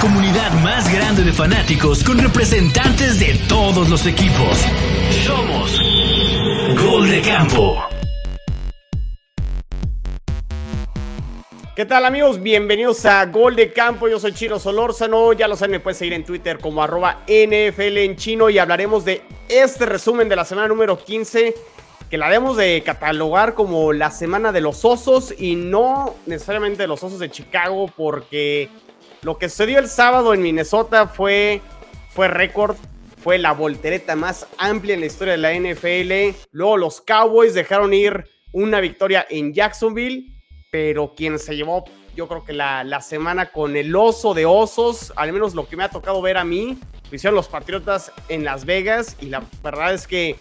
comunidad más grande de fanáticos con representantes de todos los equipos. Somos Gol de Campo. ¿Qué tal amigos? Bienvenidos a Gol de Campo, yo soy Chino Solórzano, ya lo saben, me pueden seguir en Twitter como arroba NFL en chino y hablaremos de este resumen de la semana número 15 que la debemos de catalogar como la semana de los osos y no necesariamente de los osos de Chicago porque lo que sucedió el sábado en Minnesota fue, fue récord, fue la voltereta más amplia en la historia de la NFL. Luego los Cowboys dejaron ir una victoria en Jacksonville pero quien se llevó, yo creo que la, semana con el oso de osos, al menos lo que me ha tocado ver a mí, lo hicieron los Patriotas en Las Vegas y la verdad es que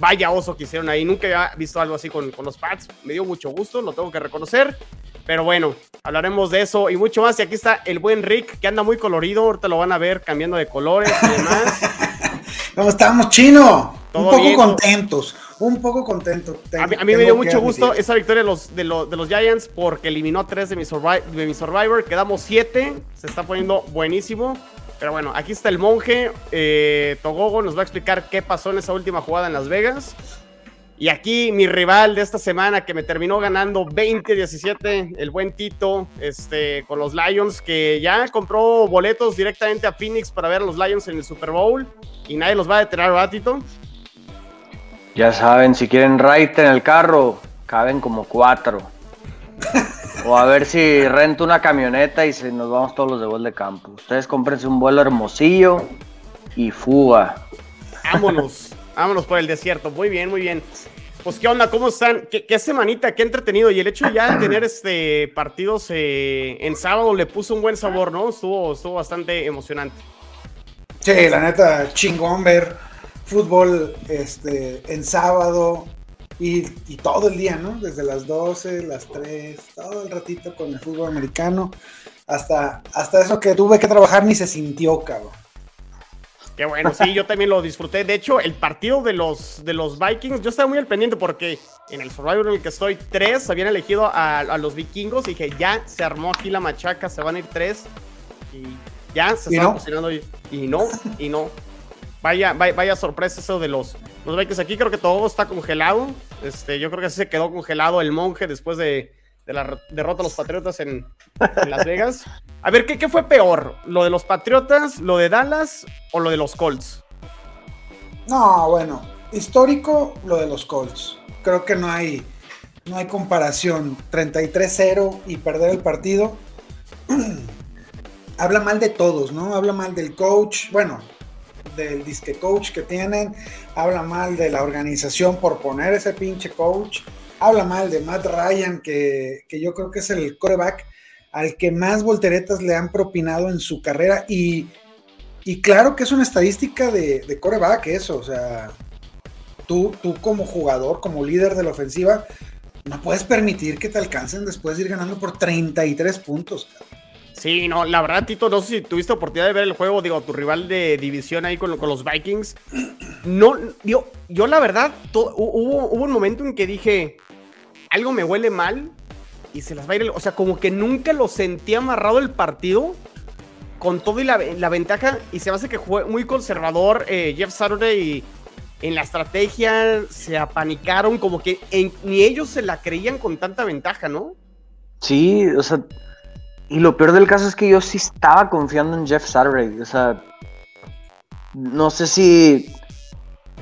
vaya oso que hicieron ahí. Nunca había visto algo así con, con los Pats. Me dio mucho gusto, lo tengo que reconocer. Pero bueno, hablaremos de eso y mucho más. Y aquí está el buen Rick, que anda muy colorido. Ahorita lo van a ver cambiando de colores y demás. ¿Cómo estamos, chino? Un poco contentos un poco contento. a mí, me dio mucho gusto esa victoria de los, de, los, Giants porque eliminó a tres de mi, de mi Survivor. Quedamos siete. Se está poniendo buenísimo. Pero bueno, aquí está el monje. Eh, Togogo nos va a explicar qué pasó en esa última jugada en Las Vegas. Y aquí mi rival de esta semana que me terminó ganando 20-17, el buen Tito, este, con los Lions, que ya compró boletos directamente a Phoenix para ver a los Lions en el Super Bowl. Y nadie los va a detener, ¿verdad, Tito? Ya saben, si quieren ride en el carro, caben como cuatro. O a ver si rento una camioneta y si nos vamos todos los de gol de campo. Ustedes cómprense un vuelo hermosillo y fuga. Vámonos, vámonos por el desierto. Muy bien, muy bien. Pues qué onda, ¿cómo están? ¿Qué, semanita, qué entretenido. Y el hecho ya de tener este partidos eh, en sábado le puso un buen sabor, ¿no? Estuvo, estuvo bastante emocionante. Sí, la neta, chingón ver fútbol este, en sábado y, todo el día, ¿no? Desde las 12, las 3, todo el ratito con el fútbol americano, hasta, hasta eso que tuve que trabajar ni se sintió, cabrón. Qué bueno, sí, yo también lo disfruté. De hecho, el partido de los, de los Vikings, yo estaba muy al pendiente porque en el Survivor en el que estoy, tres habían elegido a, los vikingos y dije, ya se armó aquí la machaca, se van a ir tres. Y ya se están no? y, y no, y no. Vaya, vaya, sorpresa eso de los, los Vikings. Aquí creo que todo está congelado. Este, yo creo que así se quedó congelado el monje después de, la derrota de los Patriotas en, Las Vegas. A ver, ¿qué, ¿qué, fue peor? ¿Lo de los Patriotas, lo de Dallas o lo de los Colts? No, bueno, histórico lo de los Colts. Creo que no hay, no hay comparación. 33-0 y perder el partido. Habla mal de todos, ¿no? Habla mal del coach. Bueno, del disque coach que tienen, habla mal de la organización por poner ese pinche coach, habla mal de Matt Ryan, que, yo creo que es el coreback al que más volteretas le han propinado en su carrera y, claro que es una estadística de, de coreback eso, o sea, tú, tú como jugador, como líder de la ofensiva, no puedes permitir que te alcancen después de ir ganando por 33 puntos. Sí, no, la verdad, Tito, no sé si tuviste oportunidad de ver el juego, digo, tu rival de división ahí con, los Vikings. No, yo, yo la verdad, hubo, un momento en que dije, algo me huele mal y se las va a ir, o sea, como que nunca lo sentí amarrado el partido con todo y la, ventaja y se me hace que fue muy conservador eh, Jeff Saturday en la estrategia se apanicaron, como que ni ellos se la creían con tanta ventaja, ¿no? Sí, o sea, y lo peor del caso es que yo sí estaba confiando en Jeff Saturday. O sea, no sé si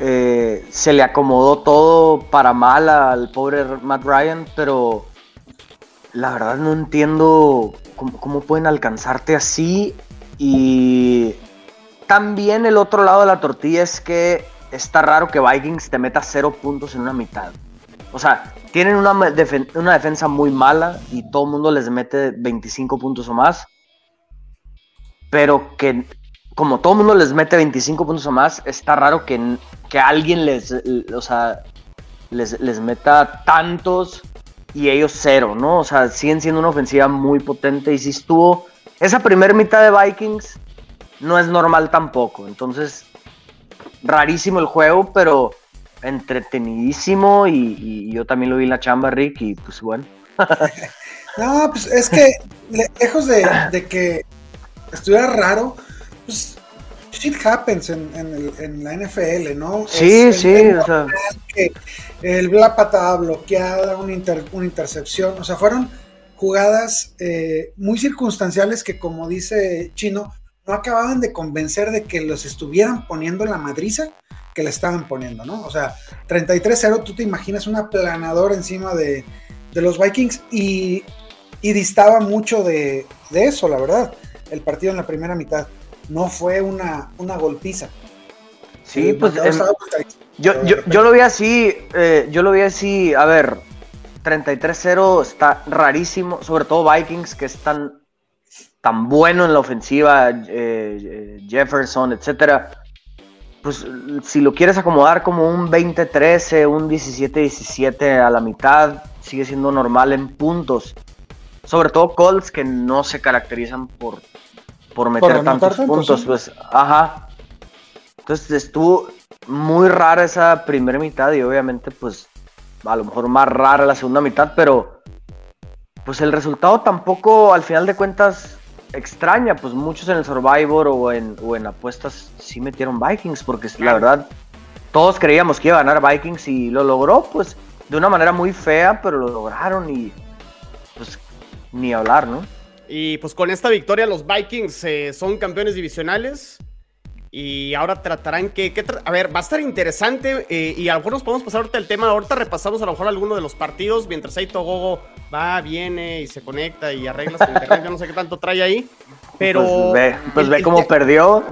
eh, se le acomodó todo para mal al pobre Matt Ryan, pero la verdad no entiendo cómo, pueden alcanzarte así. Y también el otro lado de la tortilla es que está raro que Vikings te meta cero puntos en una mitad. O sea, tienen una, una defensa muy mala y todo el mundo les mete 25 puntos o más. Pero que como todo el mundo les mete 25 puntos o más, está raro que, que alguien les, o sea, les, les, meta tantos y ellos cero, ¿no? O sea, siguen siendo una ofensiva muy potente y si estuvo... Esa primera mitad de Vikings no es normal tampoco. Entonces, rarísimo el juego, pero entretenidísimo y, yo también lo vi en la chamba, Rick, y pues bueno. no, pues es que lejos de, que estuviera raro, pues shit happens en, la NFL, ¿no? Sí, sí, o sea. el, la patada bloqueada, una, una intercepción, o sea, fueron jugadas eh, muy circunstanciales que, como dice Chino, no acababan de convencer de que los estuvieran poniendo la madriza que le estaban poniendo, ¿no? O sea, 33-0, tú te imaginas una planadora encima de, los Vikings y, distaba mucho de, eso, la verdad, el partido en la primera mitad. No fue una, una golpiza. Sí, pues em, yo, yo, lo vi así, eh, yo lo vi así, a ver, 33-0 está rarísimo, sobre todo Vikings, que es tan, bueno en la ofensiva, eh, eh, Jefferson, etcétera pues si lo quieres acomodar como un 20-13, un 17-17 a la mitad, sigue siendo normal en puntos. Sobre todo Colts que no se caracterizan por, por meter tantos puntos, pues, ajá. Entonces estuvo muy rara esa primera mitad y obviamente pues a lo mejor más rara la segunda mitad, pero pues el resultado tampoco al final de cuentas extraña, pues muchos en el Survivor o en, o en apuestas sí metieron Vikings, porque la verdad todos creíamos que iba a ganar Vikings y lo logró, pues de una manera muy fea, pero lo lograron y pues ni hablar, ¿no? Y pues con esta victoria los Vikings eh, son campeones divisionales. Y ahora tratarán que, a ver, va a estar interesante eh, y a lo mejor nos podemos pasar ahorita el tema. Ahorita repasamos a lo mejor alguno de los partidos mientras ahí Togogo va, viene y se conecta y arregla su internet. Yo no sé qué tanto trae ahí. Pero. Pues ve, pues ve cómo perdió.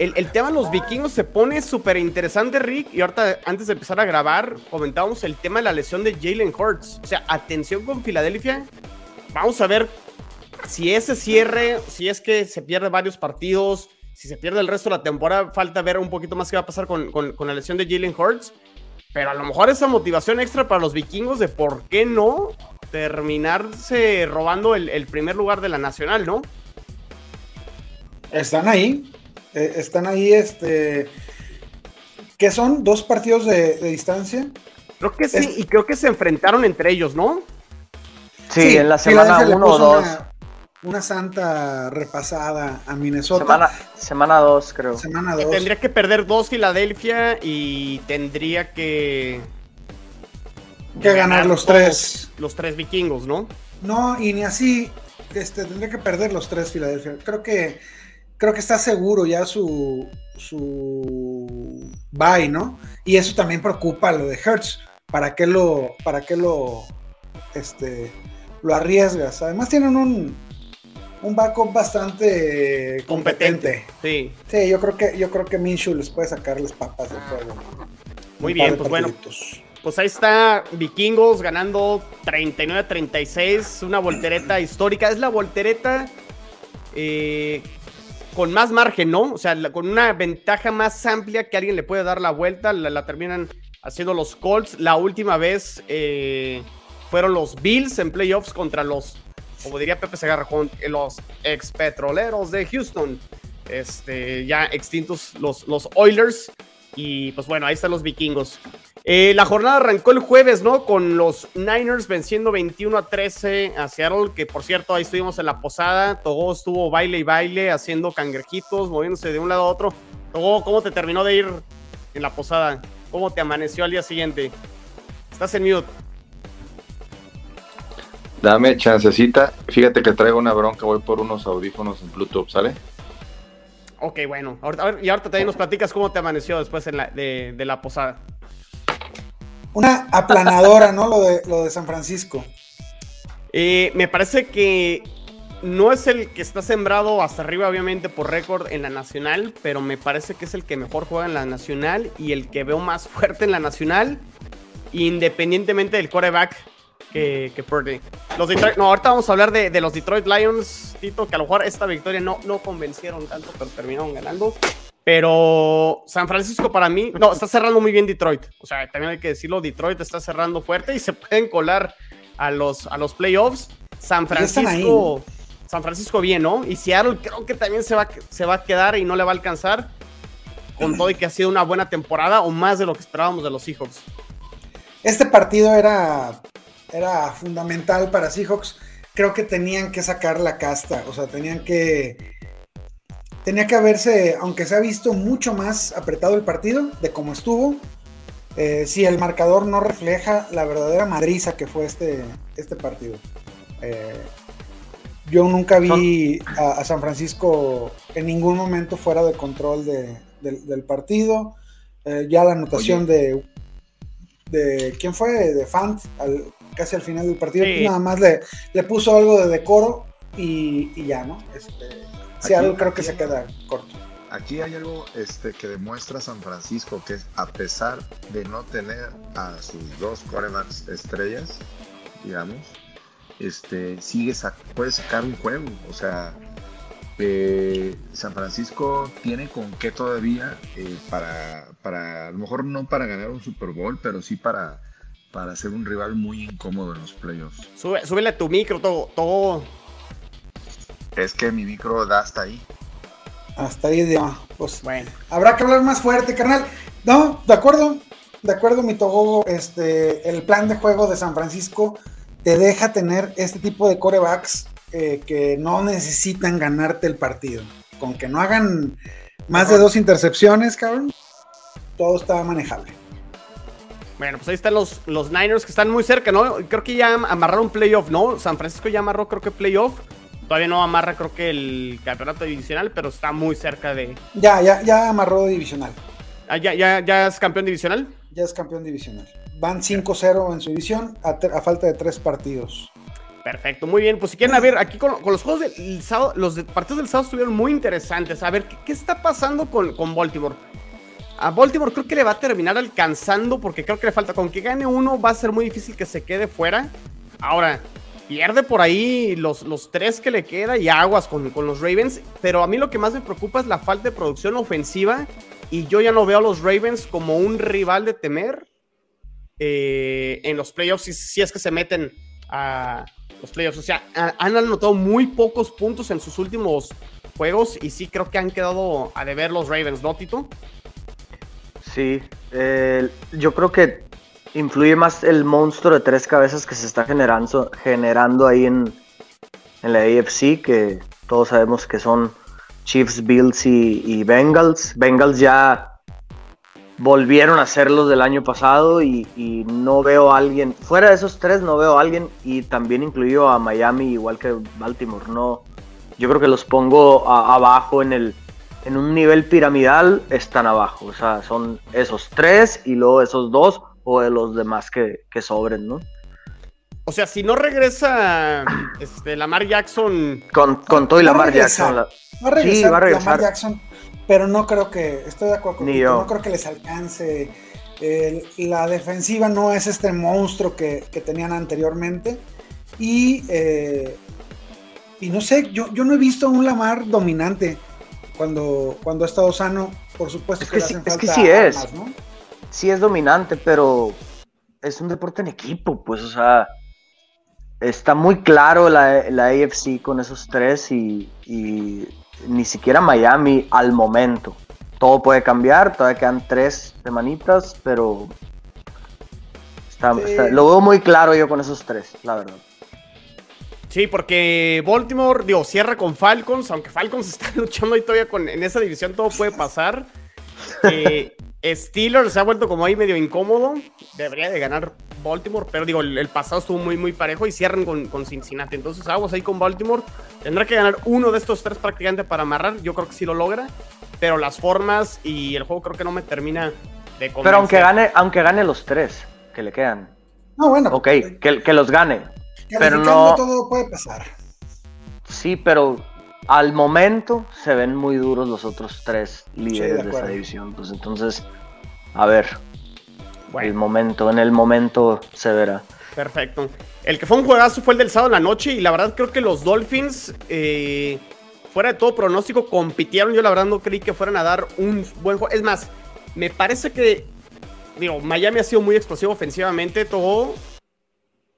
El, el, tema de los vikingos se pone súper interesante, Rick. Y ahorita, antes de empezar a grabar, comentábamos el tema de la lesión de Jalen Hurts. O sea, atención con Filadelfia. Vamos a ver si ese cierre, si es que se pierde varios partidos si se pierde el resto de la temporada, falta ver un poquito más qué va a pasar con, la lesión de Jalen Hurts. Pero a lo mejor esa motivación extra para los vikingos de por qué no terminarse robando el, primer lugar de la nacional, ¿no? Están ahí. Eh, están ahí, este. ¿Qué son? ¿Dos partidos de, distancia? Creo que sí, y creo que se enfrentaron entre ellos, ¿no? Sí, en la semana 1 o 2 una santa repasada a Minnesota. Semana 2, creo. Semana 2. Tendría que perder dos Filadelfia y tendría que. Que ganar, los tres. Los tres vikingos, ¿no? No, y ni así. Este, tendría que perder los tres Filadelfia. Creo que. Creo que está seguro ya su. su. bye, ¿no? Y eso también preocupa lo de Hertz. ¿Para qué lo. para qué lo. este. lo arriesgas? Además tienen un un backup bastante competente. Sí. Sí, yo creo que yo creo que Minshew les puede sacar las papas de fuego. Muy bien, pues bueno. Pues ahí está Vikingos ganando 39 36, una voltereta histórica. Es la voltereta eh, con más margen, ¿no? O sea, con una ventaja más amplia que alguien le puede dar la vuelta. La, terminan haciendo los Colts. La última vez eh, fueron los Bills en playoffs contra los como diría Pepe Segarra, con los ex petroleros de Houston, este, ya extintos los, los Oilers. Y pues bueno, ahí están los vikingos. Eh, la jornada arrancó el jueves, ¿no? Con los Niners venciendo 21 a 13 a Seattle, que por cierto ahí estuvimos en la posada. Togo estuvo baile y baile, haciendo cangrejitos, moviéndose de un lado a otro. Togo, ¿cómo te terminó de ir en la posada? ¿Cómo te amaneció al día siguiente? Estás en mute. Dame chancecita. Fíjate que traigo una bronca, voy por unos audífonos en Bluetooth, ¿sale? Ok, bueno. y ahorita también nos platicas cómo te amaneció después de, la posada. Una aplanadora, ¿no? Lo de, lo de San Francisco. Eh, me parece que no es el que está sembrado hasta arriba, obviamente, por récord en la nacional, pero me parece que es el que mejor juega en la nacional y el que veo más fuerte en la nacional, independientemente del coreback que, que Purdy. Los Detroit, no, ahorita vamos a hablar de, los Detroit Lions, Tito, que a lo mejor esta victoria no, no convencieron tanto, pero terminaron ganando. Pero San Francisco para mí, no, está cerrando muy bien Detroit. O sea, también hay que decirlo, Detroit está cerrando fuerte y se pueden colar a los, a los playoffs. San Francisco, San Francisco bien, ¿no? Y Seattle creo que también se va, se va a quedar y no le va a alcanzar. Con todo y que ha sido una buena temporada o más de lo que esperábamos de los Seahawks. Este partido era era fundamental para Seahawks. Creo que tenían que sacar la casta, o sea, tenían que, tenía que haberse, aunque se ha visto mucho más apretado el partido de cómo estuvo, eh, si el marcador no refleja la verdadera madriza que fue este, este partido. Eh, yo nunca vi a, San Francisco en ningún momento fuera de control del partido. Eh, ya la anotación de, de. ¿Quién fue? De Fant, casi al final del partido. Nada más le, le puso algo de decoro y, ya, ¿no? Este, sí, algo creo que se queda corto. Aquí hay algo este, que demuestra San Francisco que a pesar de no tener a sus dos quarterbacks estrellas, digamos, este, sigue puede sacar un juego. O sea, eh, San Francisco tiene con qué todavía eh, para, para, a lo mejor no para ganar un Super Bowl, pero sí para, para ser un rival muy incómodo en los playoffs. Sube, súbele tu micro, todo, todo. Es que mi micro da hasta ahí. Hasta ahí, de, pues bueno. Habrá que hablar más fuerte, carnal. No, de acuerdo, de acuerdo, mi togo, este, el plan de juego de San Francisco te deja tener este tipo de corebacks eh, que no necesitan ganarte el partido. Con que no hagan más de dos intercepciones, cabrón, todo está manejable. Bueno, pues ahí están los, los Niners que están muy cerca, ¿no? Creo que ya amarraron playoff, ¿no? San Francisco ya amarró, creo que playoff. Todavía no amarra, creo que el campeonato divisional, pero está muy cerca de. Ya, ya, ya amarró divisional. Ah, ya, ya, ya es campeón divisional. Ya es campeón divisional. Van 5-0 en su división a, falta de tres partidos. Perfecto, muy bien. Pues si quieren, a ver, aquí con, los juegos del sábado, los partidos del sábado estuvieron muy interesantes. A ver, ¿qué, está pasando con, con, Baltimore? A Baltimore creo que le va a terminar alcanzando porque creo que le falta. Con que gane uno va a ser muy difícil que se quede fuera. Ahora, pierde por ahí los, los tres que le queda y aguas con, con los Ravens. Pero a mí lo que más me preocupa es la falta de producción ofensiva. Y yo ya no veo a los Ravens como un rival de temer eh, en los playoffs si, es que se meten a los playoffs. O sea, han anotado muy pocos puntos en sus últimos juegos y sí creo que han quedado a deber los Ravens, ¿no, Tito? Sí, yo creo que influye más el monstruo de tres cabezas que se está generando, ahí en, la AFC, que todos sabemos que son Chiefs, Bills y, y Bengals. Bengals ya volvieron a ser los del año pasado y, no veo a alguien, fuera de esos tres no veo a alguien y también incluyo a Miami igual que Baltimore, no, yo creo que los pongo abajo en el, en un nivel piramidal están abajo, o sea, son esos tres y luego esos dos o de los demás que, sobren, ¿no? O sea, si no regresa este, Lamar Jackson. Con, con todo y Lamar Jackson. sí, va a regresar. Lamar Jackson pero no creo que, estoy de acuerdo contigo, no creo que les alcance. la defensiva no es este monstruo que, tenían anteriormente. Y, eh, y no sé, yo, yo no he visto un Lamar dominante cuando, cuando ha estado sano. Por supuesto es que, sí, es que sí es. Sí es dominante, pero es un deporte en equipo, pues, o sea, está muy claro la, la AFC con esos tres y ni siquiera Miami al momento. Todo puede cambiar, todavía quedan tres semanitas, pero lo veo muy claro yo con esos tres, la verdad. Sí, porque Baltimore, digo, cierra con Falcons, aunque Falcons está luchando ahí todavía con, en esa división, todo puede pasar. Eh, Steelers se ha vuelto como ahí medio incómodo, debería de ganar Baltimore, pero digo, el, pasado estuvo muy, muy parejo y cierran con, Cincinnati. Entonces, aguas ahí con Baltimore. Tendrá que ganar uno de estos tres prácticamente para amarrar. Yo creo que sí lo logra, pero las formas y el juego creo que no me termina de convencer. Pero aunque gane, aunque gane los tres que le quedan. No, bueno. Ok, que, que los gane. Pero no. Todo puede pasar. Sí, pero al momento se ven muy duros los otros tres líderes de, esa división. Pues entonces, a ver, el momento, en el momento se verá. Perfecto. El que fue un juegazo fue el del sábado en la noche y la verdad creo que los Dolphins, eh, fuera de todo pronóstico, compitieron. Yo la verdad no creí que fueran a dar un buen juego. Es más, me parece que, digo, Miami ha sido muy explosivo ofensivamente, todo.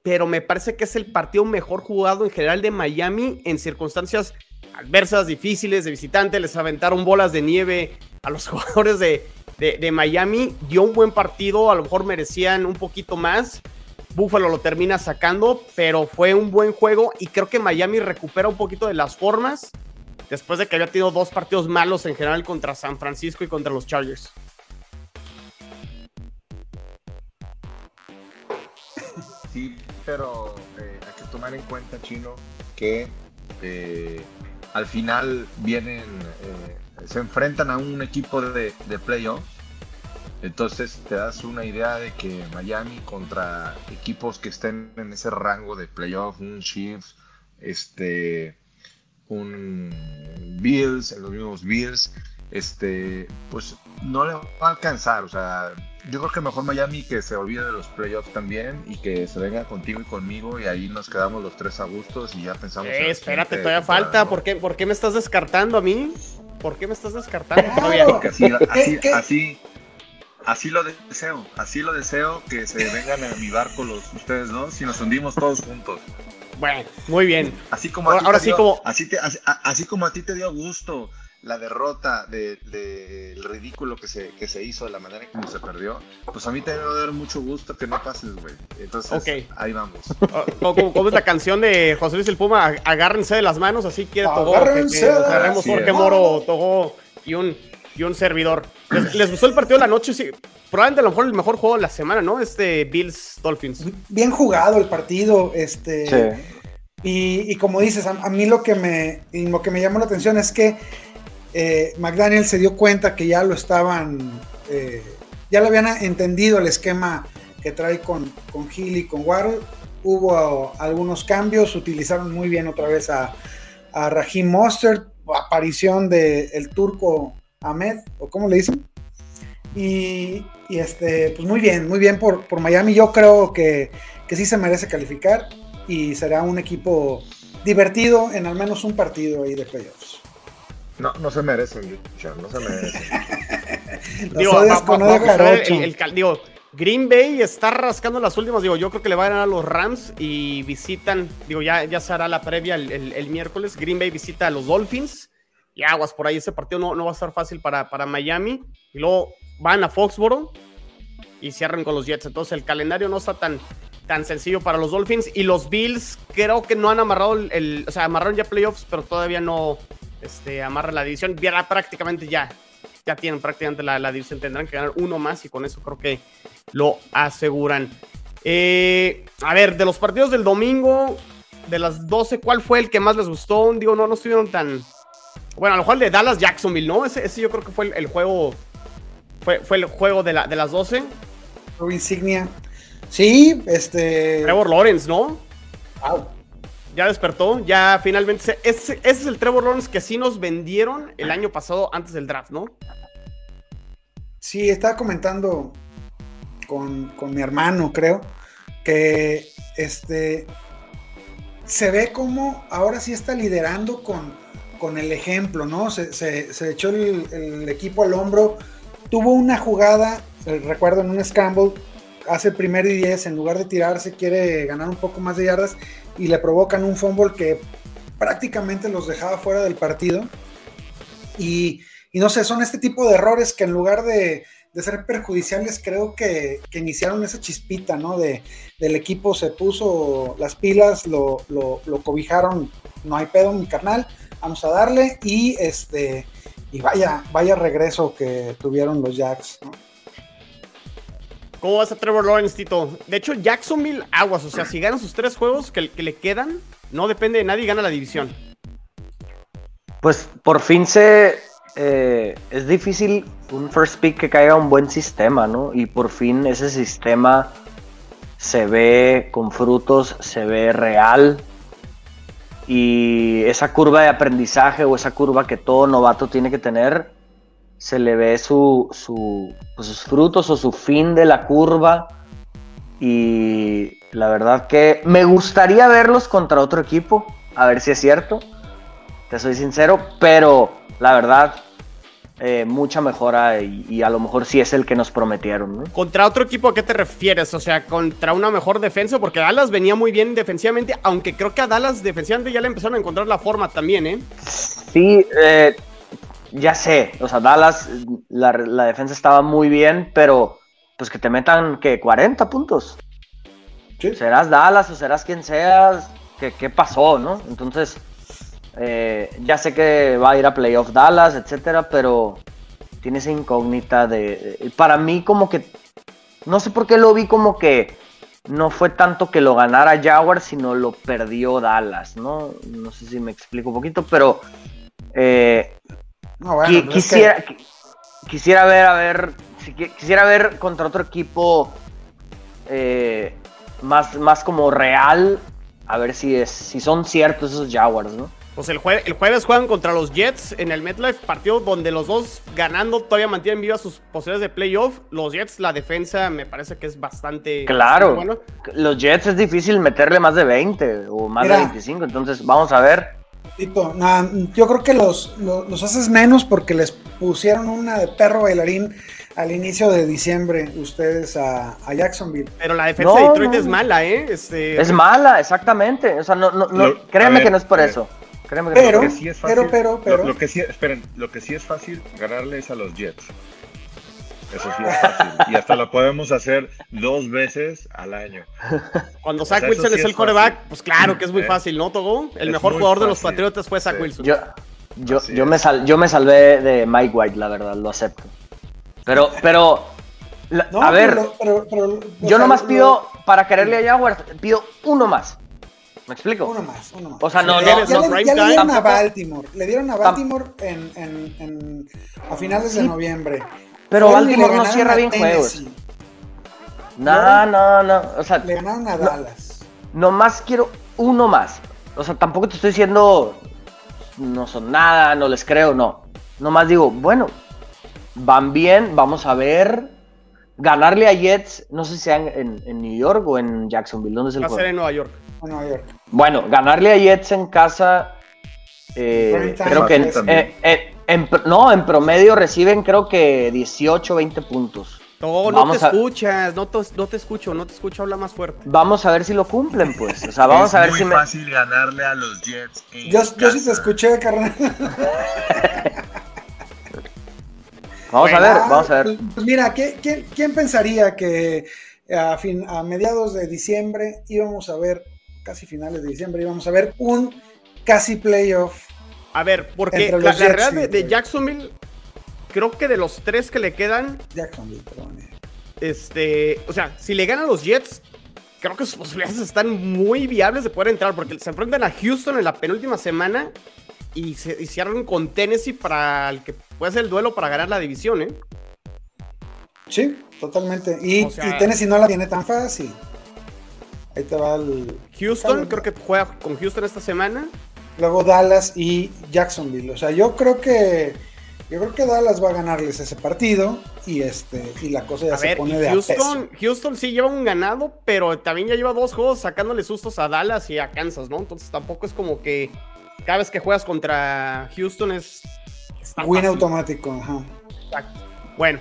Pero me parece que es el partido mejor jugado en general de Miami en circunstancias adversas, difíciles, de visitante. Les aventaron bolas de nieve a los jugadores de, de, Miami. Dio un buen partido, a lo mejor merecían un poquito más. Buffalo lo termina sacando, pero fue un buen juego y creo que Miami recupera un poquito de las formas después de que había tenido dos partidos malos en general contra San Francisco y contra los Chargers. Pero eh, hay que tomar en cuenta, Chino, que eh, al final vienen, eh, se enfrentan a un equipo de, de playoff. Entonces te das una idea de que Miami contra equipos que estén en ese rango de playoff, un Chiefs, este, un Bills, los mismos Bills, este, pues no le va a alcanzar. O sea, yo creo que mejor Miami que se olvide de los playoffs también y que se venga contigo y conmigo y ahí nos quedamos los tres a gustos y ya pensamos. Eh, espérate, todavía falta. ¿Por qué, ¿Por qué me estás descartando a mí? ¿Por qué me estás descartando Claro. todavía? Porque así, así, ¿Qué? así, así lo deseo, así lo deseo que se vengan a mi barco los ustedes dos y nos hundimos todos juntos. Bueno, muy bien. Así como a Ahora- ti ahora te sí dio- como- así, te- así, a- así como a ti te dio gusto la derrota del de, el ridículo que se, que se hizo, de la manera en como se perdió, pues a mí te va a dar mucho gusto que no pases, güey. Entonces, ahí vamos. ¿Cómo, cómo es la canción de José Luis el Puma? Ag- Agárrense de las manos, así quiere todo. Que, Agárrense que de nos las agarremos Jorge. Moro, Togo y un, y un servidor. ¿Les, les gustó el partido de la noche? Sí, probablemente a lo mejor el mejor juego de la semana, ¿no? Este Bills Dolphins. Bien jugado el partido, este. Sí. Y, y como dices, a, a mí lo que, me, lo que me llamó la atención es que eh, McDaniel se dio cuenta que ya lo estaban, eh, ya lo habían entendido el esquema que trae con, con y con Waddle. Hubo algunos cambios, utilizaron muy bien otra vez a, a Raheem Mostert, aparición del el turco Ahmed, o cómo le dicen. Y, y, este, pues muy bien, muy bien por, por Miami. Yo creo que, que sí se merece calificar y será un equipo divertido en al menos un partido ahí de playoffs. No, no se merecen, Richard, no se merecen. Digo, va- va- el- el cal- digo, Green Bay está rascando las últimas. Digo, yo creo que le van a ganar a los Rams y visitan. Digo, ya, ya se hará la previa el, el- el miércoles. Green Bay visita a los Dolphins. Y aguas por ahí. Ese partido no, no va a estar fácil para, para Miami. Y luego van a Foxboro y cierran con los Jets. Entonces el calendario no está tan, tan sencillo para los Dolphins. Y los Bills creo que no han amarrado el. el- o sea, amarraron ya playoffs, pero todavía no este, amarra la división. Ya prácticamente ya ya tienen prácticamente la, la división, tendrán que ganar uno más y con eso creo que lo aseguran. Eh, a ver, de los partidos del domingo, de las 12, ¿cuál fue el que más les gustó? Digo, no, no estuvieron tan... Bueno, a lo mejor el de Dallas Jacksonville, ¿no? Ese, ese yo creo que fue el, el juego... Fue, fue el juego de, la, de las 12. Juego insignia. Sí, este. Trevor Lawrence, ¿no? Wow. Ya despertó, ya finalmente... se- ese, es el Trevor Lawrence que sí nos vendieron el año pasado antes del draft, ¿no? Sí, estaba comentando con, con mi hermano, creo, que este se ve como ahora sí está liderando con, con el ejemplo, ¿no? Se, se- se echó el, el equipo al hombro, tuvo una jugada, eh, recuerdo en un scramble, hace el primer y 10, en lugar de tirarse, quiere ganar un poco más de yardas y le provocan un fumble que prácticamente los dejaba fuera del partido. Y, no sé, son este tipo de errores que en lugar de, ser perjudiciales, creo que, que iniciaron esa chispita, ¿no? De, del equipo se puso las pilas, lo, lo, lo cobijaron, no hay pedo, mi carnal, vamos a darle y este y vaya, vaya regreso que tuvieron los Jacks, ¿no? ¿Cómo vas a Trevor Lawrence, Tito? De hecho, Jacksonville, aguas. O sea, si ganan sus tres juegos que, le quedan, no depende de nadie y gana la división. Pues por fin se. eh, es difícil un first pick que caiga un buen sistema, ¿no? Y por fin ese sistema se ve con frutos, se ve real. Y esa curva de aprendizaje o esa curva que todo novato tiene que tener, se le ve su, su- pues, sus frutos o su fin de la curva. Y la verdad que me gustaría verlos contra otro equipo, a ver si es cierto te soy sincero, pero la verdad, eh, mucha mejora y, y a lo mejor sí es el que nos prometieron, ¿no? ¿Contra otro equipo a qué te refieres? O sea, ¿contra una mejor defensa? Porque Dallas venía muy bien defensivamente, aunque creo que a Dallas defensivamente ya le empezaron a encontrar la forma también, ¿eh? Sí, eh, ya sé, o sea, Dallas, la, la defensa estaba muy bien, pero pues que te metan, que 40 puntos. Sí. Serás Dallas o serás quien seas, ¿qué, qué pasó, no? Entonces, Eh, ya sé que va a ir a Playoff Dallas, etcétera, pero tiene esa incógnita de. de- Para mí, como que. No sé por qué lo vi como que no fue tanto que lo ganara Jaguars, sino lo perdió Dallas, ¿no? No sé si me explico un poquito, pero. eh, No, bueno, Qui- es quisiera, qui- quisiera ver, a ver, si qui- quisiera ver contra otro equipo eh, más, más como real, a ver si es, si son ciertos esos Jaguars, ¿no? Pues el, jue- el jueves juegan contra los Jets en el MetLife, partido donde los dos ganando todavía mantienen vivas sus posibilidades de playoff. Los Jets, la defensa me parece que es bastante, Claro, bastante bueno. los Jets es difícil meterle más de 20 o más Mira. de 25, entonces vamos a ver. Que, Tito, nah, yo creo que los, los, los haces menos porque les pusieron una de perro bailarín al inicio de diciembre ustedes a, a Jacksonville. Pero la defensa No, de Detroit no. es mala, ¿eh? Este, Es mala, exactamente, o sea, no, no, no- Lo- ver, que no es por eso. Créeme que no es Pero- por Lo eso. que sí es pero, fácil, pero, lo- pero- Lo, que sí, esperen, lo que sí es fácil ganarles a los Jets. Eso sí es fácil. Y hasta lo podemos hacer dos veces al año. cuando Zach o sea, eso Wilson sí es el es fácil. pues claro que es muy Eh, fácil, ¿no, Togo? El es mejor jugador de los. Patriotas fue Zach Sí. Wilson. Yo, yo, yo, me sal- yo me salvé de Mike White, la verdad, lo acepto. Pero, pero, la- No, a ver, pero- pero- pero- yo nomás lo- pido, para quererle a Jaguars, pido uno más. ¿Me explico? Uno más, uno más. O sea, no, Si no, ya, los le, ya le dieron a Baltimore. Le dieron a Baltimore en, en- en- a finales de noviembre. Pero Baltimore no cierra bien juegos. No, no, no. O sea, Le ganaron a No. Dallas. nomás quiero uno más. O sea, tampoco te estoy diciendo no son nada, no les creo, no. Nomás digo, bueno, van bien, vamos a ver. Ganarle a Jets, no sé si sean en, en New York o en Jacksonville, ¿dónde es el Va a ser en Nueva York. a Nueva York. Bueno, ganarle a Jets en casa, eh, creo que en, eh, eh, en no, en promedio reciben creo que 18, 20 puntos. No Vamos te a- escuchas, no te, no te escucho, no te escucho, habla más fuerte. Vamos a ver si lo cumplen, pues. O sea, vamos es a ver muy si me... fácil ganarle a los Jets. en Yo, yo sí te escuché, carnal. Vamos a ver, vamos a ver. Pues, mira, ¿qué- quién, quién pensaría que a, fin, a mediados de diciembre íbamos a ver, casi finales de diciembre, íbamos a ver un casi playoff? A ver, porque la, los la Jets realidad de, de Jacksonville, creo que de los tres que le quedan, Jacksonville, perdón. este, o sea, si le ganan a los Jets, creo que sus posibilidades están muy viables de poder entrar, porque se enfrentan a Houston en la penúltima semana y se y cierran con Tennessee para el que puede ser el duelo para ganar la división, ¿eh? Sí, totalmente. Y, O sea- y Tennessee no la tiene tan fácil. Ahí te va el. Houston, creo que juega con Houston esta semana. Luego Dallas y Jacksonville. O sea, yo creo que. Yo creo que Dallas va a ganarles ese partido. Y este. Y la cosa ya A se ver, pone de a Houston, peso. Houston sí lleva un ganado, pero también ya lleva dos juegos sacándole sustos a Dallas y a Kansas, ¿no? Entonces tampoco es como que cada vez que juegas contra Houston es... Win fácil. automático. Ajá. Exacto. Bueno,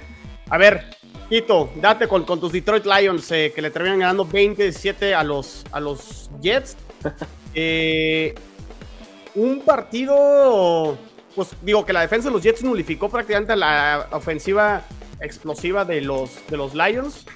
a ver, Quito, date con, con tus Detroit Lions eh, que le terminan ganando 27 a los, a los Jets. Eh, un partido, pues digo que la defensa de los Jets nulificó prácticamente a la ofensiva explosiva de los, de los Lions,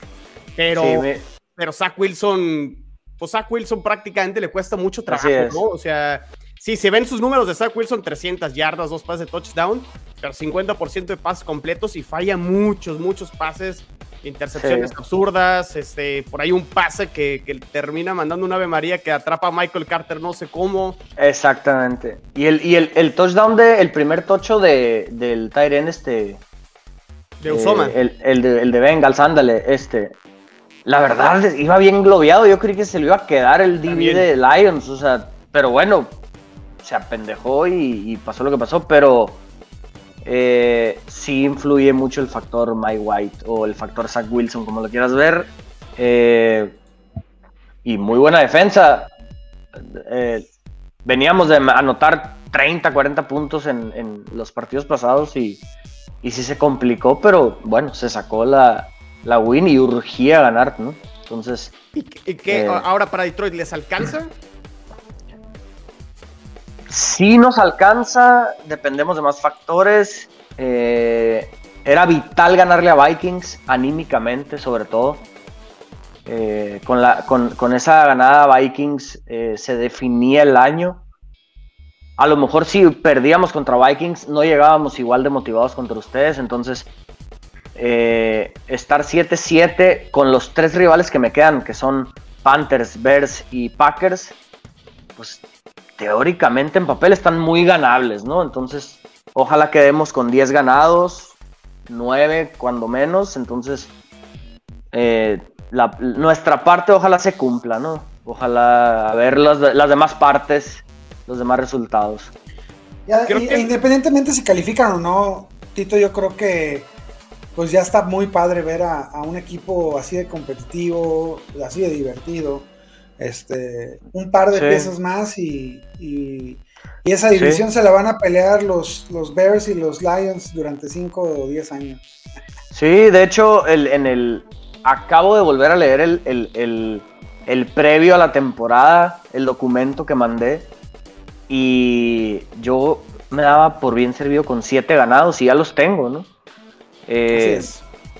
pero, Sí, me- pero Zach Wilson, pues Zach Wilson prácticamente le cuesta mucho trabajo. ¿no? O sea, sí, se ven sus números de Zach Wilson, 300 yardas, dos pases de touchdown, pero 50% de pases completos y falla muchos, muchos pases, intercepciones Sí. absurdas, este, por ahí un pase que, que termina mandando un Ave María que atrapa a Michael Carter no sé cómo. Exactamente. Y el, y el, el touchdown de, el primer tocho de, del Tyren, este. De Usoma. eh, el, el de, el de Bengals, ándale, este. La verdad, iba bien globeado. Yo creí que se le iba a quedar el DB También. de Lions. O sea, pero bueno, se apendejó y, y pasó lo que pasó. Pero eh, sí influye mucho el factor Mike White o el factor Zach Wilson, como lo quieras ver. Eh, y muy buena defensa. Eh, veníamos de anotar 30, 40 puntos en, en los partidos pasados y, y sí se complicó, pero bueno, se sacó la, la win y urgía ganar, ¿no? Entonces, ¿Y, qué- y qué eh. ahora para Detroit les alcanza? Sí nos alcanza, dependemos de más factores. eh, era vital ganarle a Vikings, anímicamente sobre todo. Eh, con, la, con, con esa ganada Vikings eh, se definía el año. a lo mejor si perdíamos contra Vikings, no llegábamos igual de motivados contra ustedes. Entonces, estar 7-7 con los tres rivales que me quedan, que son Panthers, Bears y Packers, pues teóricamente en papel están muy ganables, ¿no? Entonces, ojalá quedemos con 10 ganados, 9 cuando menos. Entonces, eh, la- nuestra parte ojalá se cumpla, ¿no? Ojalá a ver las, las demás partes, los demás resultados. Ya, Creo y- que- e independientemente si califican o no, Tito, yo creo que pues ya está muy padre ver a, a un equipo así de competitivo, así de divertido. Este, un par de Sí. piezas más y, y- y esa división se la van a pelear los, los Bears y los Lions durante 5 o 10 años. Sí, de hecho, el, en el. Acabo de volver a leer el, el- el- el previo a la temporada, el documento que mandé. Y yo me daba por bien servido con siete ganados y ya los tengo, ¿no? Eh, Así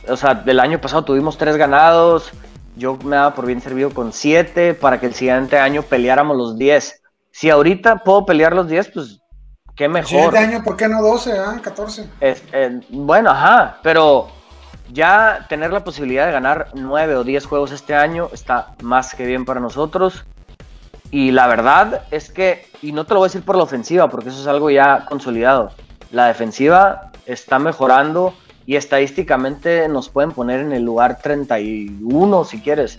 es. o sea, del año pasado tuvimos tres ganados. Yo me daba por bien servido con siete para que el siguiente año peleáramos los 10. Si ahorita puedo pelear los 10, pues qué El mejor. siguiente año, ¿por qué no 12, ah? 14? Es- eh, bueno, ajá, pero ya tener la posibilidad de ganar 9 o 10 juegos este año está más que bien para nosotros. Y la verdad es que, y no te lo voy a decir por la ofensiva, porque eso es algo ya consolidado. La defensiva está mejorando y estadísticamente nos pueden poner en el lugar 31 si quieres.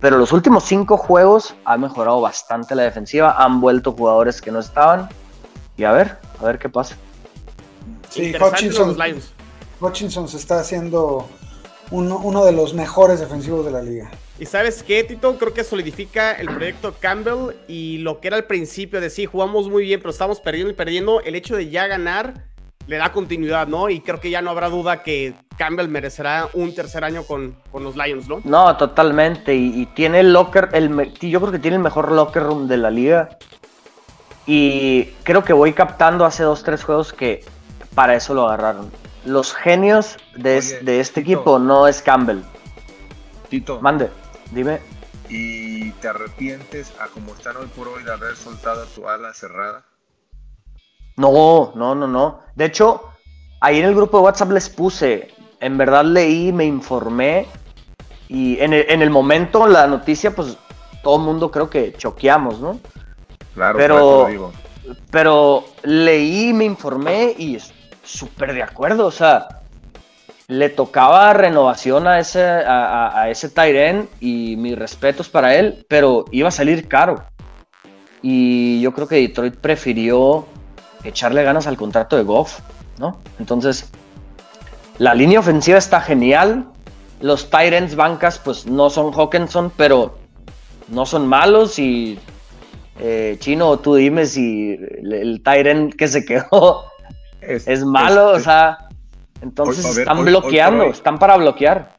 Pero los últimos 5 juegos ha mejorado bastante la defensiva, han vuelto jugadores que no estaban. Y a ver, a ver qué pasa. Sí, Hutchinson. Hutchinson se está haciendo uno, uno de los mejores defensivos de la liga. Y sabes qué, Tito, creo que solidifica el proyecto Campbell y lo que era al principio de sí, jugamos muy bien, pero estamos perdiendo y perdiendo. El hecho de ya ganar le da continuidad, ¿no? Y creo que ya no habrá duda que Campbell merecerá un tercer año con, con los Lions, ¿no? No, totalmente. Y, y tiene el locker, el, yo creo que tiene el mejor locker room de la liga. Y creo que voy captando hace dos, tres juegos que para eso lo agarraron. Los genios de, es- de este Tito. equipo no es Campbell. Tito, Mande, dime. ¿y te arrepientes a como están hoy por hoy de haber soltado tu ala cerrada? No, no, no, no. De hecho, ahí en el grupo de WhatsApp les puse, en verdad leí, me informé y en el, en el momento la noticia, pues todo el mundo creo que choqueamos, ¿no? Claro, Pero- lo digo. Pero leí, me informé y súper de acuerdo. O sea, le tocaba renovación a ese, a, a- a ese Tyren y mis respetos para él, pero iba a salir caro. Y yo creo que Detroit prefirió echarle ganas al contrato de Goff, ¿no? Entonces, la línea ofensiva está genial. Los Tyrants bancas, pues no son Hawkinson, pero no son malos y eh, Chino, tú dime si el, el Tyrant que se quedó es malo, o sea, entonces Hoy- a ver, están hoy- bloqueando, hoy. están para bloquear.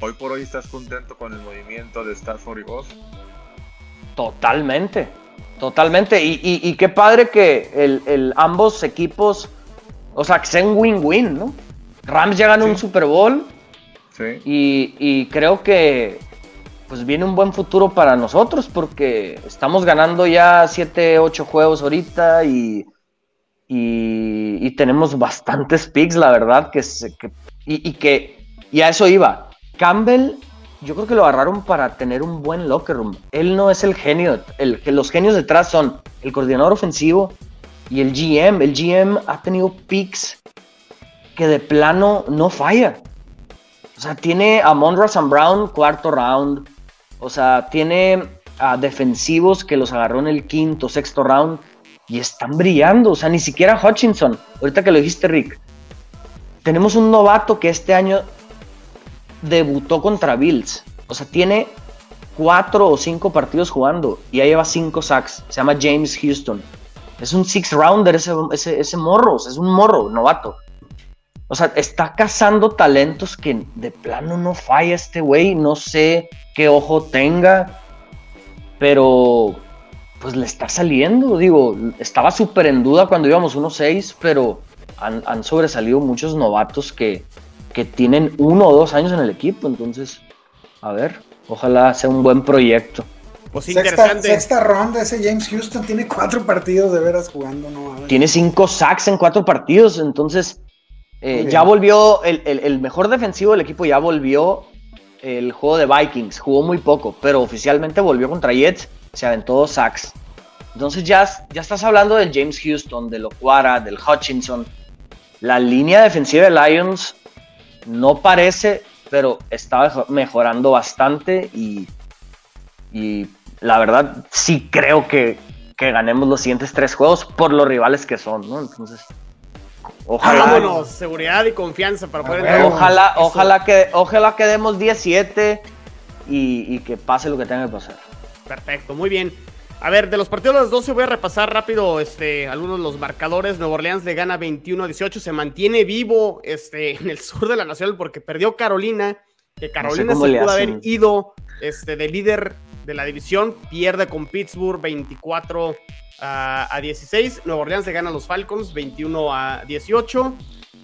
Hoy por hoy estás contento con el movimiento de Stafford y Goff. Totalmente, totalmente. Y, y- y qué padre que el, el- ambos equipos, o sea, que sean win-win, ¿no? Rams ya ganó Sí. un Super Bowl Sí. y, y creo que pues viene un buen futuro para nosotros porque estamos ganando ya 7, 8 juegos ahorita y, y, y tenemos bastantes picks, la verdad, que, se- que- y, y que y a eso iba. Campbell, yo creo que lo agarraron para tener un buen locker room. Él no es el genio, los genios detrás son el coordinador ofensivo y el GM. El GM ha tenido picks que de plano no falla. O sea, tiene a Monroe St. Brown, cuarto round. O sea, tiene a defensivos que los agarró en el quinto, sexto round. Y están brillando. O sea, ni siquiera Hutchinson. Ahorita que lo dijiste, Rick. Tenemos un novato que este año debutó contra Bills. O sea, tiene cuatro o cinco partidos jugando. Y ya lleva cinco sacks. Se llama James Houston. Es un six rounder ese, ese, ese morro. es un morro, novato. O sea, está cazando talentos que de plano no falla este güey. No sé qué ojo tenga. Pero pues le está saliendo. Digo, estaba súper en duda cuando íbamos 1-6, pero han, han sobresalido muchos novatos que, que tienen uno o dos años en el equipo. Entonces, a ver, ojalá sea un buen proyecto. Pues Sexta, sexta ronda, ese James Houston tiene cuatro partidos de veras jugando, no. Tiene cinco sacks en cuatro partidos, entonces eh, ya volvió, el, el- el mejor defensivo del equipo ya volvió el juego de Vikings, jugó muy poco, pero oficialmente volvió contra Jets, se aventó dos sacks. Entonces ya, ya estás hablando del James Houston, del Okwara, del Hutchinson. La línea defensiva de Lions no parece, pero está mejo- mejorando bastante y, y la verdad sí creo que, que ganemos los siguientes tres juegos por los rivales que son, ¿no? Entonces, ojalá, Vámonos, seguridad y confianza para poder Ah, entrar. huevo. ojalá, Eso. ojalá que, ojalá que demos 17 y, y que pase lo que tenga que pasar. Perfecto, muy bien. A ver, de los partidos de las 12 voy a repasar rápido este, algunos de los marcadores. Nuevo Orleans le gana 21 a 18, se mantiene vivo este, en el sur de la nacional porque perdió Carolina, que Carolina se pudo haber ido este, de líder de la división, pierde con Pittsburgh 24 a, a 16. Nuevo Orleans le gana a los Falcons 21 a 18.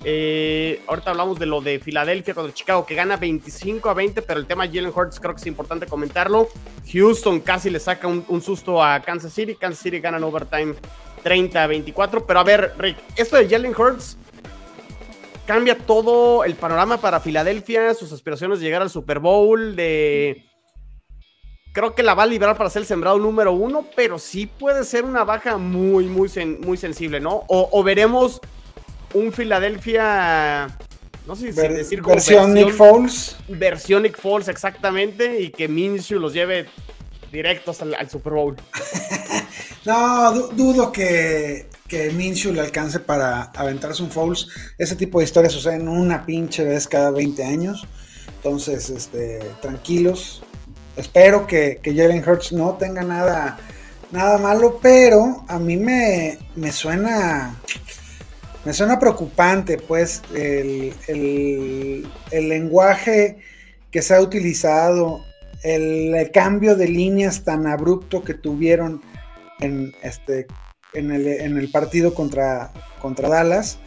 Eh, ahorita hablamos de lo de Filadelfia contra Chicago, que gana 25 a 20, pero el tema Jalen Hurts creo que es importante comentarlo. Houston casi le saca un, susto a Kansas City. Kansas City gana en overtime 30 a 24. Pero a ver, Rick, esto de Jalen Hurts cambia todo el panorama para Filadelfia, sus aspiraciones de llegar al Super Bowl, de... Creo que la va a liberar para ser el sembrado número uno, pero sí puede ser una baja muy, muy, muy sensible, ¿no? O veremos un Filadelfia, no sé si Ver- decir como versión Nick Foles. versión Nick Foles exactamente y que Minshew los lleve directos al, al Super Bowl. No, du- dudo que, que Minshew le alcance para aventarse un Foles. Ese tipo de historias suceden una pinche vez cada 20 años. Entonces, este, tranquilos. Espero que, que Jalen Hurts no tenga nada, nada malo, pero a mí me, me suena. Me suena preocupante, pues, el, el- lenguaje que se ha utilizado, el, el cambio de líneas tan abrupto que tuvieron en, este, en, el, en el partido contra, contra Dallas,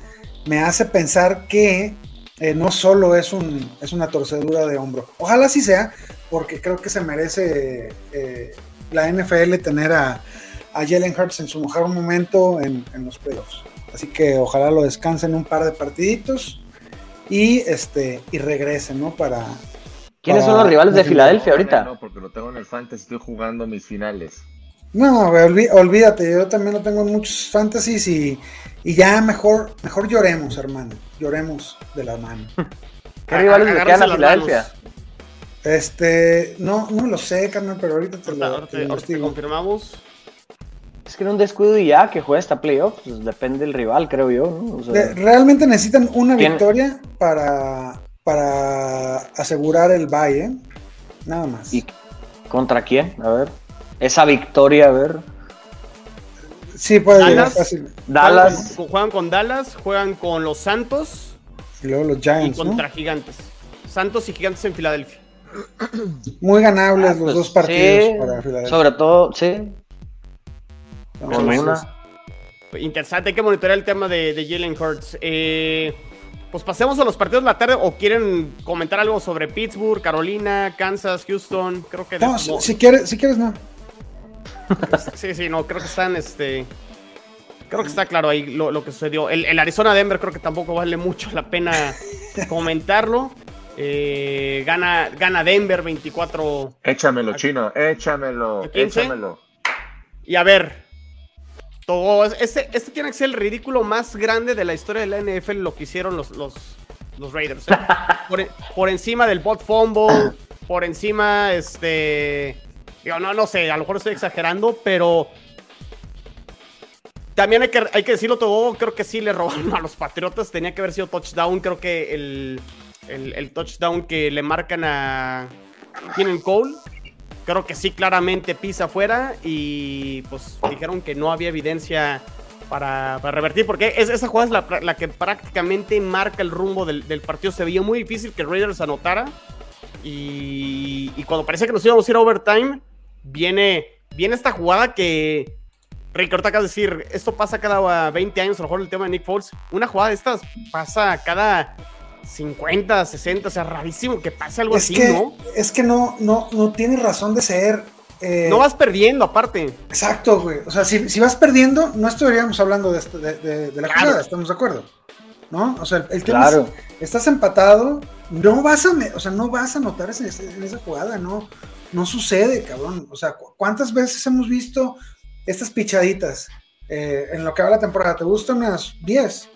me hace pensar que eh, no solo es, un, es una torcedura de hombro. Ojalá sí sea, porque creo que se merece eh, la NFL tener a, a Jalen Hurts en su mejor momento en, en los playoffs. Así que ojalá lo descansen un par de partiditos y este y regresen, ¿no? Para. ¿Quiénes para- son los rivales de No, Filadelfia ahorita? No, porque lo tengo en el fantasy, estoy jugando mis finales. No, olví- olvídate, yo también lo tengo en muchos fantasies y, y ya mejor, mejor lloremos, hermano. Lloremos de la mano. ¿Qué rivales le quedan a Filadelfia? Este, no, no lo sé, carnal, pero ahorita te lo, ahorita- te lo ahorita te investigo. confirmamos. Es que era un descuido y ya que juega hasta playoff, pues depende del rival, creo yo, ¿no? O sea, De- realmente necesitan una victoria para, para asegurar el bye, ¿eh? Nada más. ¿Y contra quién? A ver. Esa victoria, a ver. Sí, puede llegar Dallas. fácil. Dallas. Juegan con, juegan con Dallas, juegan con los Santos Y luego los y Giants, ¿no? contra Gigantes. Santos y Gigantes en Filadelfia. Muy ganables Ah, los pues, dos partidos sí, para Filadelfia. Sobre todo, sí. Con Entonces, una. Interesante, hay que monitorear el tema de, de Jalen Hurts. Eh, pues pasemos a los partidos de la tarde o quieren comentar algo sobre Pittsburgh, Carolina, Kansas, Houston. Creo que No, no, si, quieres, si quieres, no. sí, sí, no, creo que están este. Creo que está claro ahí lo, lo que sucedió. El, el Arizona Denver creo que tampoco vale mucho la pena comentarlo. Eh, gana, gana Denver 24 Échamelo, chino, échamelo, échamelo. Y a ver, todo, este, este tiene que ser el ridículo más grande de la historia de la NFL, lo que hicieron los, los, los Raiders. ¿eh? Por, por encima del bot fumble, por encima, este... Digo, no, no sé, a lo mejor estoy exagerando, pero... También hay que, hay que decirlo todo, creo que sí le robaron a los Patriotas, tenía que haber sido touchdown, creo que el, el, el touchdown que le marcan a Keenan Cole, creo que sí claramente pisa afuera y pues dijeron que no había evidencia para, revertir, porque es, esa jugada es la, que prácticamente marca el rumbo del, partido, se veía muy difícil que Raiders anotara y, y cuando parecía que nos íbamos a ir a overtime, viene, viene esta jugada que... Rick, ahorita acabas de decir, esto pasa cada 20 años, a lo mejor el tema de Nick Foles. Una jugada de estas pasa cada 50, 60, o sea, rarísimo que pase algo Es así, que, ¿no? es que no, no, no tiene razón de ser. eh, No vas perdiendo, aparte. Exacto, güey. O sea, si, si vas perdiendo, no estaríamos hablando de, esto- de, de- de la Claro. jugada, ¿estamos de acuerdo? ¿No? O sea, el, el tema Claro. es, estás empatado, no vas a, o sea, no vas a notar ese- ese- en esa jugada, no, no sucede, cabrón. O sea, ¿cu- ¿cuántas veces hemos visto estas pichaditas eh, en lo que va la temporada? ¿Te gustan unas 10?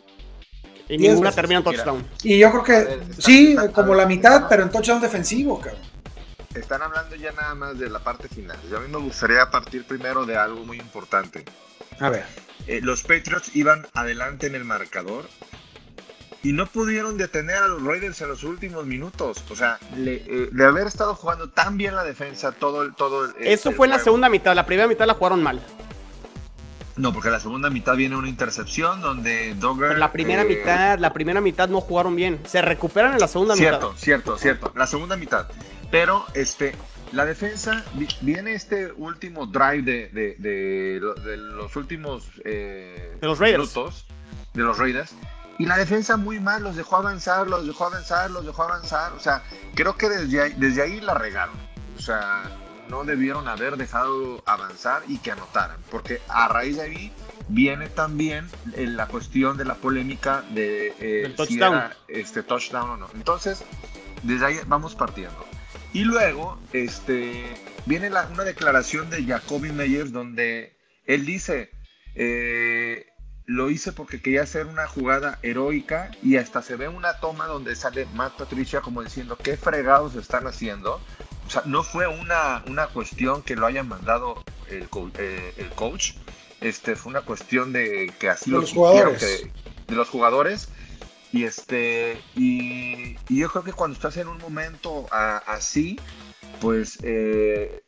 Y Diez ninguna veces. termina en touchdown. Y yo creo que A ver, está- sí, está- como la mitad, pero en touchdown defensivo, cabrón. Están hablando ya nada más de la parte final. Yo a mí me gustaría partir primero de algo muy importante. A ver. Eh, los Patriots iban adelante en el marcador y no pudieron detener a los Raiders en los últimos minutos. O sea, le- eh, de haber estado jugando tan bien la defensa todo el... Todo el- Eso el fue en la segunda mitad. La primera mitad la jugaron mal. No, porque la segunda mitad viene una intercepción donde Dogger... Pero la primera eh, mitad, la primera mitad no jugaron bien. Se recuperan en la segunda Cierto, mitad. cierto, cierto. La segunda mitad. Pero este, la defensa, vi- viene este último drive de, de- de los últimos eh, De los Raiders. minutos de los Raiders. Y la defensa muy mal, los dejó avanzar, los dejó avanzar, los dejó avanzar. O sea, creo que desde ahí, desde ahí la regaron. O sea, no debieron haber dejado avanzar y que anotaran. Porque a raíz de ahí viene también eh, la cuestión de la polémica de eh, si touchdown. era, este touchdown o no. Entonces, desde ahí vamos partiendo. Y luego, este, viene la- una declaración de Jacoby Meyers donde él dice, eh, lo hice porque quería hacer una jugada heroica y hasta se ve una toma donde sale Matt Patricia como diciendo, ¿qué fregados están haciendo? O sea, no fue una, una cuestión que lo hayan mandado el, co- eh, el coach, este, fue una cuestión de que así De los jugadores. que- de los jugadores. Y este y, y yo creo que cuando estás en un momento a- así, pues eh,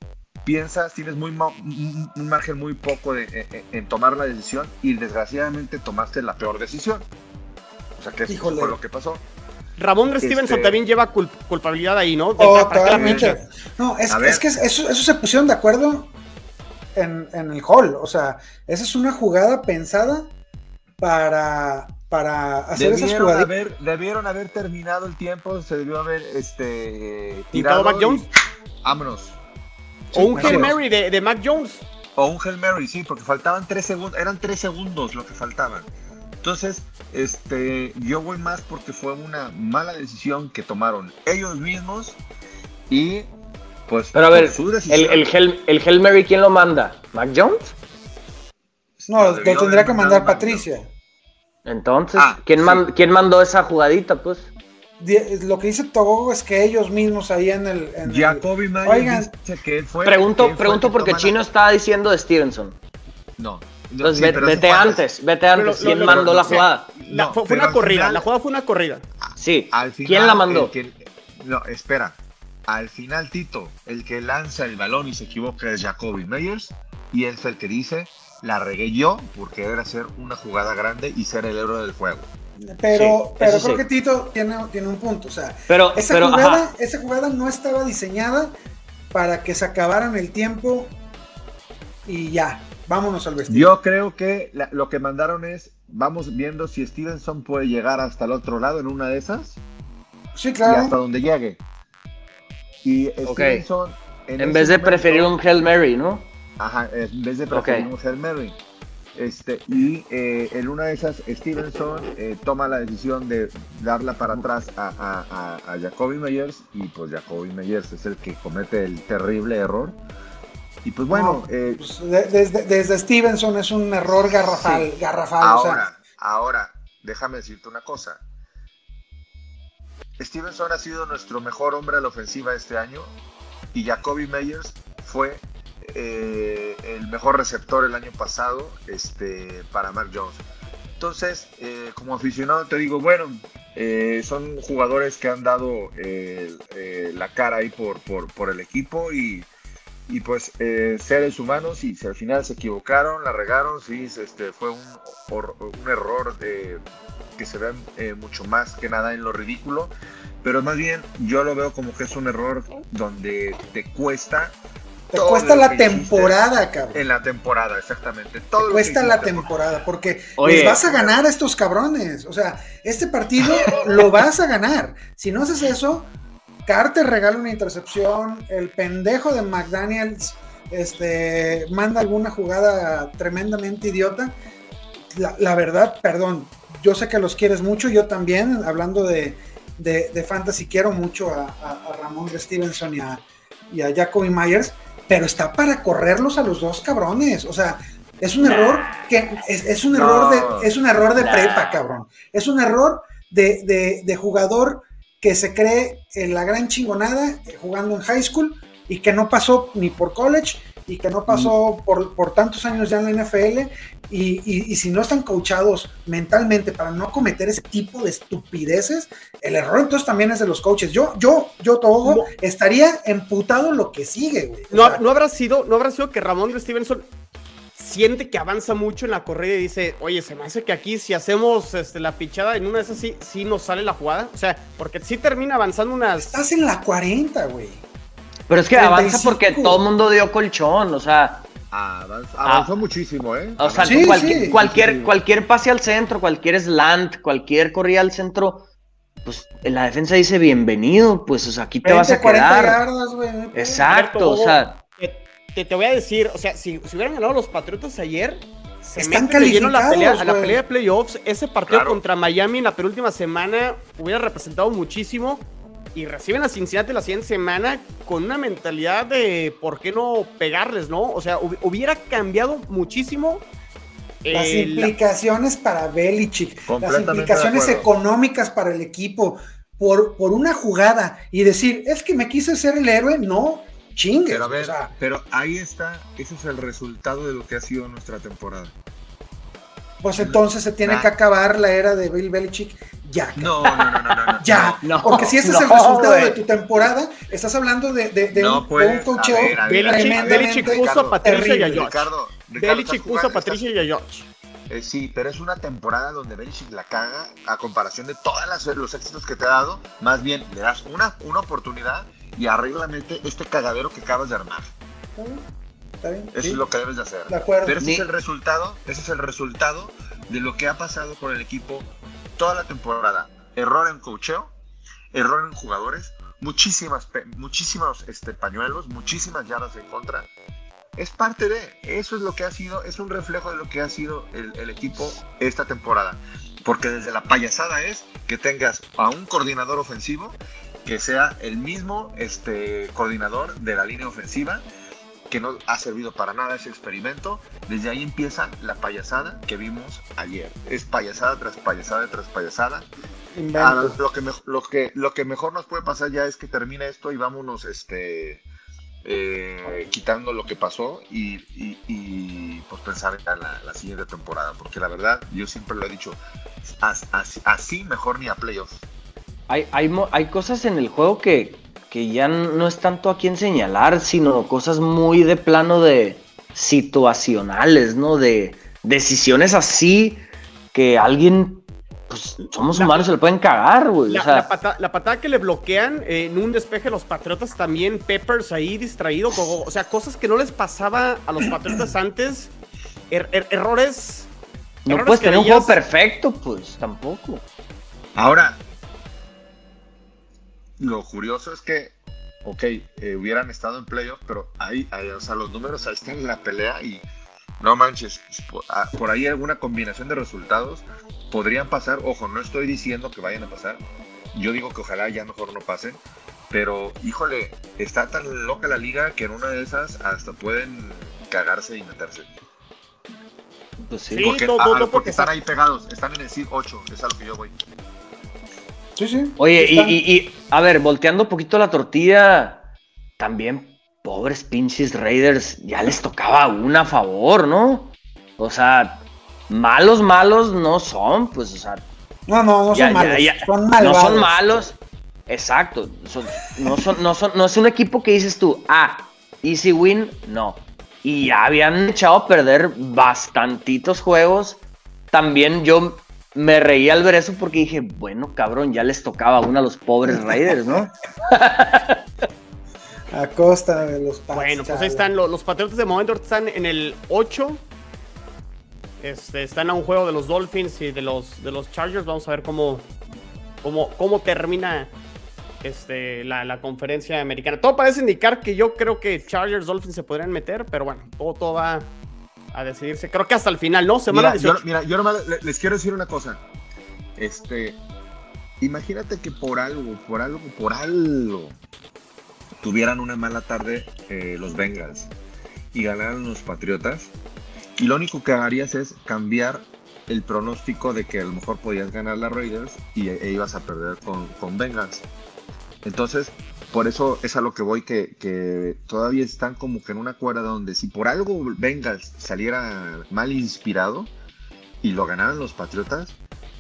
piensas, tienes muy un margen muy poco de- en, en tomar la decisión y desgraciadamente tomaste la peor decisión. O sea que eso fue lo que pasó. Ramón Este- Stevenson también lleva cul- culpabilidad ahí, ¿no? De- Oh. No, es, que eso, eso se pusieron de acuerdo en, en el hall. O sea, esa es una jugada pensada para, para hacer esas jugadas. haber, debieron haber terminado el tiempo, se debió haber este, ¿Pintado tirado Mac y- Jones? Vámonos. O un Hail. Mary de, de Mac Jones. O un Hail Mary, sí, porque faltaban tres segundos, eran tres segundos lo que faltaban. Entonces, este, yo voy más porque fue una mala decisión que tomaron ellos mismos y pues Pero a ver, su el, decisión, el, el Hail Mary, ¿quién lo manda? ¿Mac Jones? No, lo tendría que mandar Patricia. Entonces, Ah, ¿quién, sí. man- ¿quién mandó esa jugadita, pues? Lo que dice Togo es que ellos mismos ahí en el. en el- Jacoby Myers Oigan. dice que él fue Pregunto, que fue pregunto el que porque Chino estaba diciendo de Stevenson. No. Entonces, Sí, vete antes, vete antes. ¿Quién lo- mandó lo- la jugada? La- No, fue, una corrida, final- la jugada fue una corrida. Sí. Al final, ¿Quién la mandó? que- no, espera. Al final, Tito, el que lanza el balón y se equivoca es Jacoby Meyers. Y él es el que dice, la regué yo porque era hacer una jugada grande y ser el héroe del juego. Pero, Sí, pero creo sí. que Tito tiene, tiene un punto. O sea, Pero, esa, pero, jugada, ajá. esa jugada no estaba diseñada para que se acabaran el tiempo y ya. Vámonos al vestido. Yo creo que la- lo que mandaron es, vamos viendo si Stevenson puede llegar hasta el otro lado en una de esas Sí, y claro. hasta donde llegue. Y Ok. Stevenson... En ese vez de momento- preferir un Hail Mary, ¿no? Ajá, en vez de preferir Ok. un Hail Mary. Este, y eh, en una de esas, Stevenson eh, toma la decisión de darla para atrás a, a, a- a Jacoby Meyers y pues Jacoby Meyers es el que comete el terrible error. Y pues bueno, No, eh, pues, de- desde, desde Stevenson es un error garrafal. Sí. garrafal o sea, ahora, ahora, déjame decirte una cosa. Stevenson ha sido nuestro mejor hombre a la ofensiva este año y Jacoby Meyers fue eh, el mejor receptor el año pasado este, para Mark Jones. Entonces, eh, como aficionado te digo, bueno, eh, son jugadores que han dado la cara ahí por, por, por el equipo y, y pues eh, seres humanos y si al final se equivocaron, la regaron, sí, este, fue un, un error de, que se ve eh, mucho más que nada en lo ridículo, pero más bien yo lo veo como que es un error donde te cuesta te todo cuesta la temporada, cabrón. en la temporada, exactamente. Todo Te cuesta la temporada porque Oye. les vas a ganar a estos cabrones. O sea, este partido lo vas a ganar. Si no haces eso, Carter regala una intercepción, el pendejo de McDaniels este, manda alguna jugada tremendamente idiota. La, la verdad, perdón, yo sé que los quieres mucho, yo también, hablando de, de, de fantasy, quiero mucho a, a, a Ramón Stevenson y a, y a Jacoby Myers, pero está para correrlos a los dos cabrones. O sea, es un error que es, es un No. error de, es un error de Nah. prepa, cabrón. Es un error de, de- de jugador que se cree en la gran chingonada eh, jugando en high school y que no pasó ni por college y que no pasó por, por tantos años ya en la NFL y, y- y si no están coachados mentalmente para no cometer ese tipo de estupideces, el error entonces también es de los coaches. Yo, yo, yo, Togo, No. estaría emputado lo que sigue, güey. No, sea, no habrá sido, no habrá sido que Ramón Stevenson siente que avanza mucho en la corrida y dice, oye, se me hace que aquí si hacemos este, la pichada en una de esas sí, sí nos sale la jugada. O sea, porque sí termina avanzando unas. Estás en la 40, güey. Pero es que 35. avanza porque todo el mundo dio colchón, o sea, Avanzó, avanzó muchísimo, ¿eh? o sea, Sí, cualquier, sí. cualquier, Sí. cualquier pase al centro, cualquier slant, cualquier corrida al centro, pues la defensa dice bienvenido, pues o sea, aquí te vas 20, a 40 quedar. yardas. Exacto, o sea, Te, te- voy a decir, o sea, si, si hubieran ganado los Patriotas ayer, se Están a la pelea, calificados, a la pelea de playoffs. Ese partido Claro. contra Miami en la penúltima semana hubiera representado muchísimo. Y reciben a Cincinnati la siguiente semana con una mentalidad de por qué no pegarles, ¿no? O sea, hub- hubiera cambiado muchísimo. Las eh, la- implicaciones para Belichick, las implicaciones económicas para el equipo, por, por una jugada y decir, es que me quise ser el héroe, no, chingues. Pero a ver, o sea, pero ahí está, ese es el resultado de lo que ha sido nuestra temporada. pues entonces se tiene Ah. que acabar la era de Bill Belichick ya. No, no, no, no, no. Ya, No, porque si ese es el resultado de tu temporada, estás hablando de, de- de No un, de puedes, un cocheo Belichick- puso a Patricia y a. George. Belichick puso a Patricia y a George. Eh, sí, pero es una temporada donde Belichick la caga a comparación de todos los éxitos que te ha dado. Más bien, le das una, una oportunidad y arréglamente este cagadero que acabas de armar. ¿Está bien? ¿Está bien? Eso Sí, es lo que debes de hacer. De acuerdo. Pero ese Ni- es el resultado, ese es el resultado de lo que ha pasado con el equipo toda la temporada. Error en cocheo, error en jugadores, muchísimas, muchísimos este, pañuelos, muchísimas yardas en contra. Es parte de, eso es lo que ha sido, es un reflejo de lo que ha sido el, el equipo esta temporada. Porque desde la payasada es que tengas a un coordinador ofensivo que sea el mismo este, coordinador de la línea ofensiva que no ha servido para nada ese experimento. Desde ahí empieza la payasada que vimos ayer. Es payasada tras payasada tras payasada. Ah, lo, que me- lo, que, lo que mejor nos puede pasar ya es que termine esto y vámonos este, eh, quitando lo que pasó y, y- y, pues pensar en la, la siguiente temporada. Porque la verdad, yo siempre lo he dicho, as- as- así mejor ni a playoffs. Hay, hay, hay cosas en el juego que, que ya no es tanto a quién señalar, sino cosas muy de plano de situacionales, ¿no? De decisiones así que alguien, pues somos La- humanos, se le pueden cagar, güey. La, o sea, la pata- la patada que le bloquean eh, en un despeje los Patriotas también, Peppers ahí distraído, o sea, cosas que no les pasaba a los Patriotas antes, er- er- errores. no errores puedes tener un juego perfecto, pues tampoco. Ahora, lo curioso es que, ok, eh, hubieran estado en playoff, pero ahí, ahí, o sea, los números ahí están en la pelea y no manches, por, ah, por ahí alguna combinación de resultados podrían pasar. Ojo, no estoy diciendo que vayan a pasar. Yo digo que ojalá ya mejor no pasen. Pero, híjole, está tan loca la liga que en una de esas hasta pueden cagarse y meterse. Pues sí. Sí. Porque, no, ah, no, no, porque porque están ahí pegados, están en el SID 8, es a lo que yo voy. Sí, sí. Oye, y, Están- y- y, a ver, volteando un poquito la tortilla, también, pobres pinches Raiders, ya les tocaba una a favor, ¿no? O sea, malos, malos no son, pues, o sea, No, no, no ya- son malos. ya- son no son malos. Exacto, son- no, son, no, son, no es un equipo que dices tú, ah, easy win, no. Y ya habían echado a perder bastantitos juegos. También yo me reí al ver eso porque dije, bueno, cabrón, ya les tocaba una a los pobres Raiders, ¿no? A costa de los Pats, Bueno, pues ahí están lo- los, Patriotas de momento están en el 8. Este, están a un juego de los Dolphins y de los, de los Chargers. Vamos a ver cómo, cómo, cómo termina este, la, la conferencia americana. Todo parece indicar que yo creo que Chargers Dolphins se podrían meter, pero bueno, todo, todo va a decidirse. Creo que hasta el final, ¿no? Semana Mira, yo, 18. mira, yo nomás le- les quiero decir una cosa. Este, imagínate que por algo, por algo, por algo, tuvieran una mala tarde eh, los Bengals y ganaran los Patriotas. Y lo único que harías es cambiar el pronóstico de que a lo mejor podías ganar las Raiders y e ibas a perder con, con Bengals. Entonces, por eso es a lo que voy, que, que todavía están como que en una cuerda donde si por algo Bengals saliera mal inspirado y lo ganaran los Patriotas,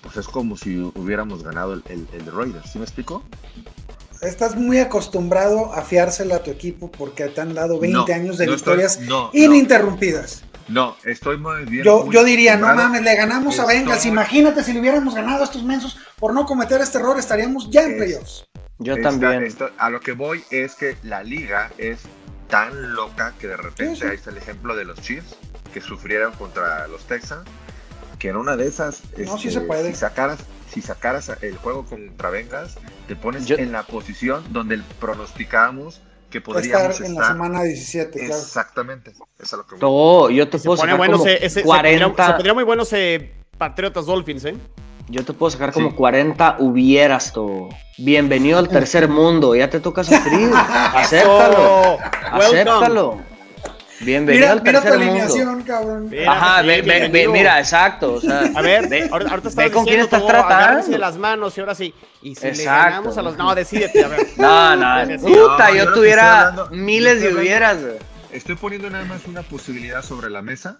pues es como si hubiéramos ganado el, el, el Raiders. ¿Sí me explico? Estás muy acostumbrado a fiársela a tu equipo porque te han dado 20 No, años de no victorias no. ininterrumpidas. No, estoy muy bien. Yo, muy yo diría, no mames, le ganamos a Bengals. Imagínate si le hubiéramos ganado a estos mensos por no cometer este error, estaríamos ya en playoffs. Yo Está- también. está- a lo que voy es que la liga es tan loca que de repente Sí, sí. ahí está el ejemplo de los Chiefs que sufrieron contra los Texans, que en una de esas, No, sí este, se puede. si sacaras, si sacaras el juego contra Bengals, te pones Yo- en la posición donde pronosticábamos que estar podríamos en la estar. semana 17, claro. Exactamente, es a lo que voy. Todo, yo te Se puedo sacar bueno, como se, ese- se 40, pondría, se pondría muy bueno ese Patriotas Dolphins, ¿eh? yo te puedo sacar como Sí. 40 hubieras todo. Bienvenido al tercer mundo, ya te toca sufrir. acéptalo, welcome. acéptalo. Bienvenido Mira, al mira tu tercer mundo. alineación, cabrón. Mira, Ajá, ve, ve- ve- mira, exacto. O sea, A ver, ve, ahorita, ahorita ve estás con quién estás tratando. las manos y ahora sí. Y si le Exacto. ganamos a los... No, decídete, a ver. No, no, sí. puta, No, yo tuviera hablando- miles de hubieras. Estoy poniendo nada más una posibilidad sobre la mesa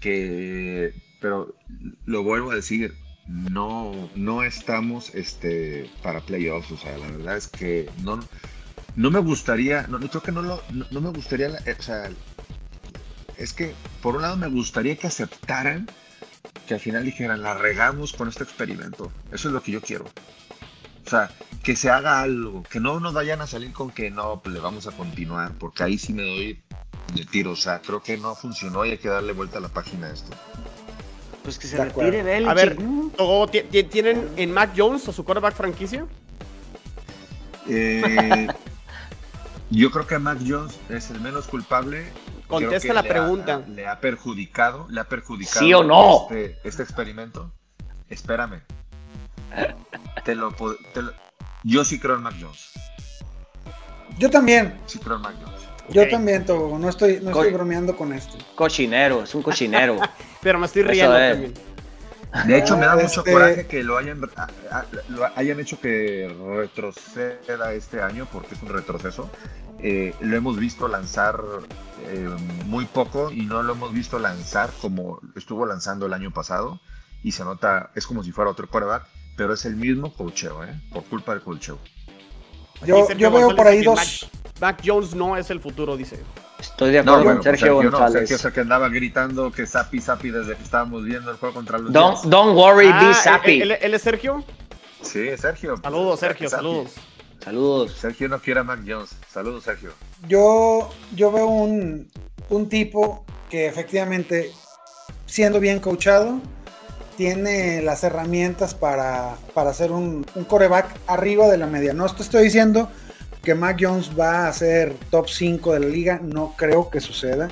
que, pero lo vuelvo a decir, no, no estamos este, para playoffs, o sea, la verdad es que no, no me gustaría, no, no, creo que no lo, no, no me gustaría, la- eh, o sea, es que por un lado me gustaría que aceptaran que al final dijeran, la regamos con este experimento, eso es lo que yo quiero. O sea, que se haga algo, que no nos vayan a salir con que no, pues le vamos a continuar, porque ahí sí me doy de tiro. O sea, creo que no funcionó y hay que darle vuelta a la página a esto. Pues que se De retire Belichick. A ver. Togo, ¿ti- ti- ¿tienen en Mac Jones a su quarterback franquicia? Eh, yo creo que Mac Jones es el menos culpable. Contesta la le pregunta. Ha, le ha perjudicado, le ha perjudicado ¿Sí o no? este, este experimento. Espérame. Te lo, te lo- yo sí creo en Mac Jones. Yo también, Sí creo en Mac Jones. yo también, Togo, no estoy, no estoy bromeando con esto. Cochinero, es un cochinero. Pero me estoy Eso riendo es. también. De hecho, me da mucho Este- coraje que lo hayan, a- a- lo hayan hecho que retroceda este año, porque es un retroceso. Eh, lo hemos visto lanzar eh, muy poco y no lo hemos visto lanzar como estuvo lanzando el año pasado. Y se nota, es como si fuera otro quarterback, pero es el mismo cocheo, ¿eh? por culpa del cocheo. Yo, Sergio yo veo por ahí dos. Mac, Mac Jones no es el futuro, dice. Estoy de acuerdo con bueno, pues Sergio no, González. Sergio es el que andaba gritando que Sapi Sapi desde que estábamos viendo el juego contra los Don't, don't worry, Ah, be ¿él- sappy. ¿él, él es Sergio? Sí, Sergio. Saludos, Sergio, Sapi. saludos. Saludos. Sergio no quiere a Mac Jones. Saludos, Sergio. Yo, yo veo un, un tipo que efectivamente, siendo bien coachado, tiene las herramientas para, para hacer un, un coreback arriba de la media. No te estoy diciendo que Mac Jones va a ser top 5 de la liga, no creo que suceda.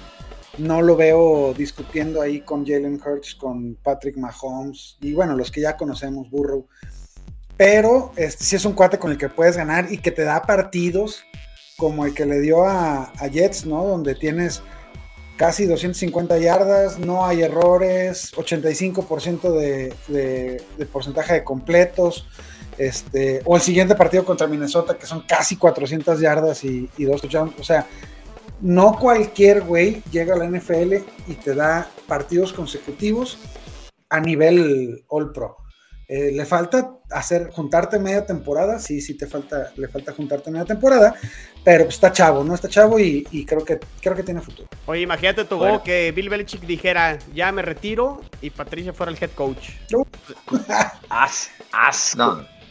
No lo veo discutiendo ahí con Jalen Hurts, con Patrick Mahomes y bueno, los que ya conocemos, Burrow. Pero este, sí es un cuate con el que puedes ganar y que te da partidos como el que le dio a, Jets, ¿no? Donde tienes casi 250 yardas, no hay errores, 85% de, de, de porcentaje de completos. Este, o el siguiente partido contra Minnesota, que son casi 400 yardas y, y dos touchdowns. O sea, no cualquier güey llega a la NFL y te da partidos consecutivos a nivel All Pro. Eh, le falta hacer, juntarte media temporada, sí, sí te falta, le falta juntarte media temporada, pero pues, está chavo, ¿no? Está chavo y, y creo que creo que tiene futuro. Oye, imagínate, Togo, Bueno. que Bill Belichick dijera, ya me retiro, y Patricia fuera el head coach. As, asco. No.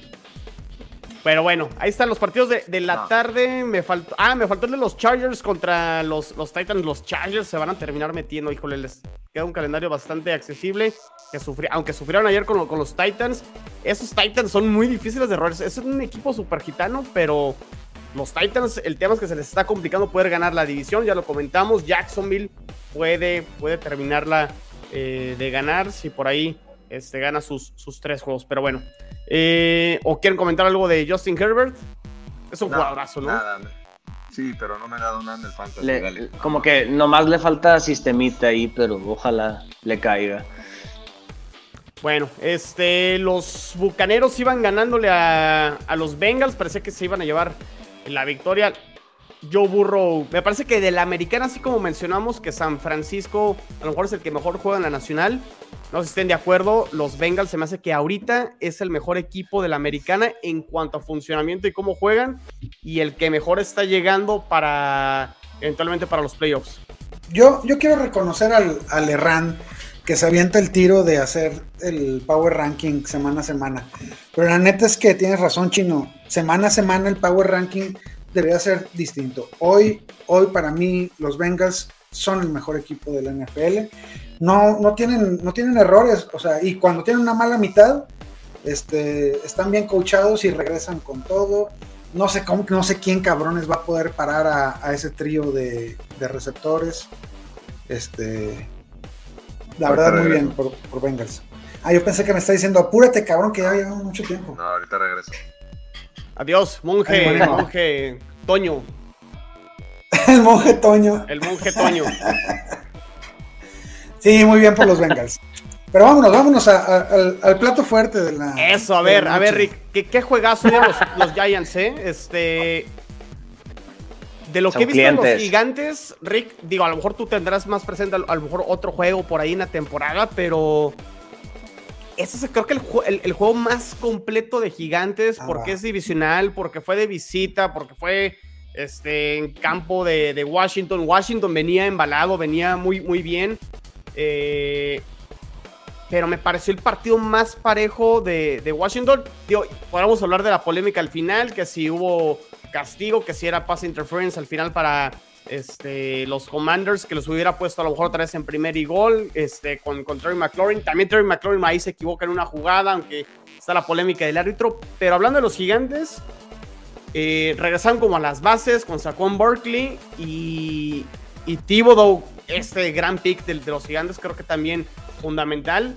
Pero bueno, ahí están los partidos de, de la No. tarde. Me faltó. Ah, me faltó el de los Chargers contra los, los Titans. Los Chargers se van a terminar metiendo. Híjole, les queda un calendario bastante accesible. Que sufri- aunque sufrieron ayer con, con los Titans. Esos Titans son muy difíciles de errores. Es un equipo super gitano, pero los Titans, el tema es que se les está complicando poder ganar la división. Ya lo comentamos. Jacksonville puede, puede terminarla eh, de ganar si por ahí este, gana sus, sus tres juegos. Pero bueno. Eh, ¿O quieren comentar algo de Justin Herbert? Es un No, jugadorazo, ¿no? Nada. Sí, pero no me ha dado nada en el fantasy. Le- dale. como que nomás le falta sistemita ahí, pero ojalá le caiga. Bueno, este, los bucaneros iban ganándole a, a los Bengals. Parecía que se iban a llevar la victoria. Joe Burrow, me parece que de la americana, así como mencionamos que San Francisco a lo mejor es el que mejor juega en la nacional. No sé si estén de acuerdo. Los Bengals se me hace que ahorita es el mejor equipo de la americana en cuanto a funcionamiento y cómo juegan. Y el que mejor está llegando para eventualmente para los playoffs. Yo, yo quiero reconocer al, al que se avienta el tiro de hacer el Power Ranking semana a semana. Pero la neta es que tienes razón, Chino. Semana a semana el Power Ranking debería ser distinto. Hoy, hoy para mí, los Bengals son el mejor equipo de la NFL. No, no, tienen, no tienen errores. O sea, y cuando tienen una mala mitad, este, están bien coachados y regresan con todo. No sé cómo, no sé quién cabrones va a poder parar a, a ese trío de, de receptores. Este, la Ahorita verdad, muy bien por, por Bengals. Ah, yo pensé que me está diciendo, apúrate, cabrón, que ya llevamos mucho tiempo. No, ahorita regreso. Adiós, monje, monje Toño, El monje Toño. el monje Toño. Sí, muy bien por los Bengals. Pero vámonos, vámonos a- a- al, al plato fuerte de la. Eso, a de ver, a ver. Rick, ¿qué, qué juegazo dieron los, los Giants, eh? Este. De lo Son que he visto en los gigantes, Rick, digo, a lo mejor tú tendrás más presente, a lo mejor otro juego por ahí en la temporada, pero. Ese es creo que el, ju- el- el juego más completo de gigantes, Ah, porque es divisional, porque fue de visita, porque fue este, en campo de, de Washington. Washington venía embalado, venía muy, muy bien. Eh, pero me pareció el partido más parejo de, de Washington. Digo, podríamos hablar de la polémica al final, que si hubo castigo, que si era pass interference al final para este, los Commanders, que los hubiera puesto a lo mejor otra vez en primer y gol, este, con, con Terry McLaurin. También Terry McLaurin ahí se equivoca en una jugada, aunque está la polémica del árbitro. Pero hablando de los gigantes, eh, regresaron como a las bases con Saquon Barkley y, y Thibodeau, este gran pick de, los gigantes, creo que también fundamental.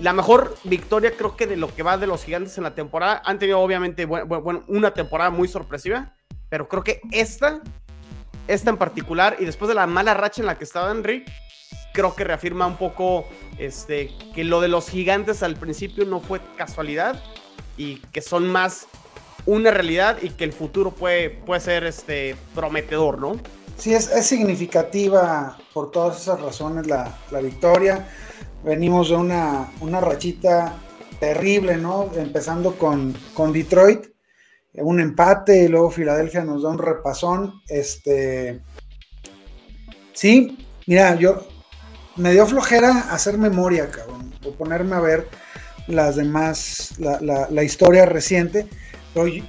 La mejor victoria creo que de lo que va de los gigantes en la temporada. Han tenido obviamente una temporada muy sorpresiva, pero creo que esta, esta en particular, y después de la mala racha en la que estaba Rick, creo que reafirma un poco este, que lo de los gigantes al principio no fue casualidad y que son más una realidad y que el futuro puede, puede ser este, prometedor, ¿no? Sí, es, es significativa por todas esas razones la, la victoria. Venimos de una, una rachita terrible, ¿no? Empezando con, con Detroit, un empate y luego Filadelfia nos da un repasón. Este, sí, mira, yo me dio flojera hacer memoria, cabrón, o ponerme a ver las demás, la, la- la historia reciente, pero yo-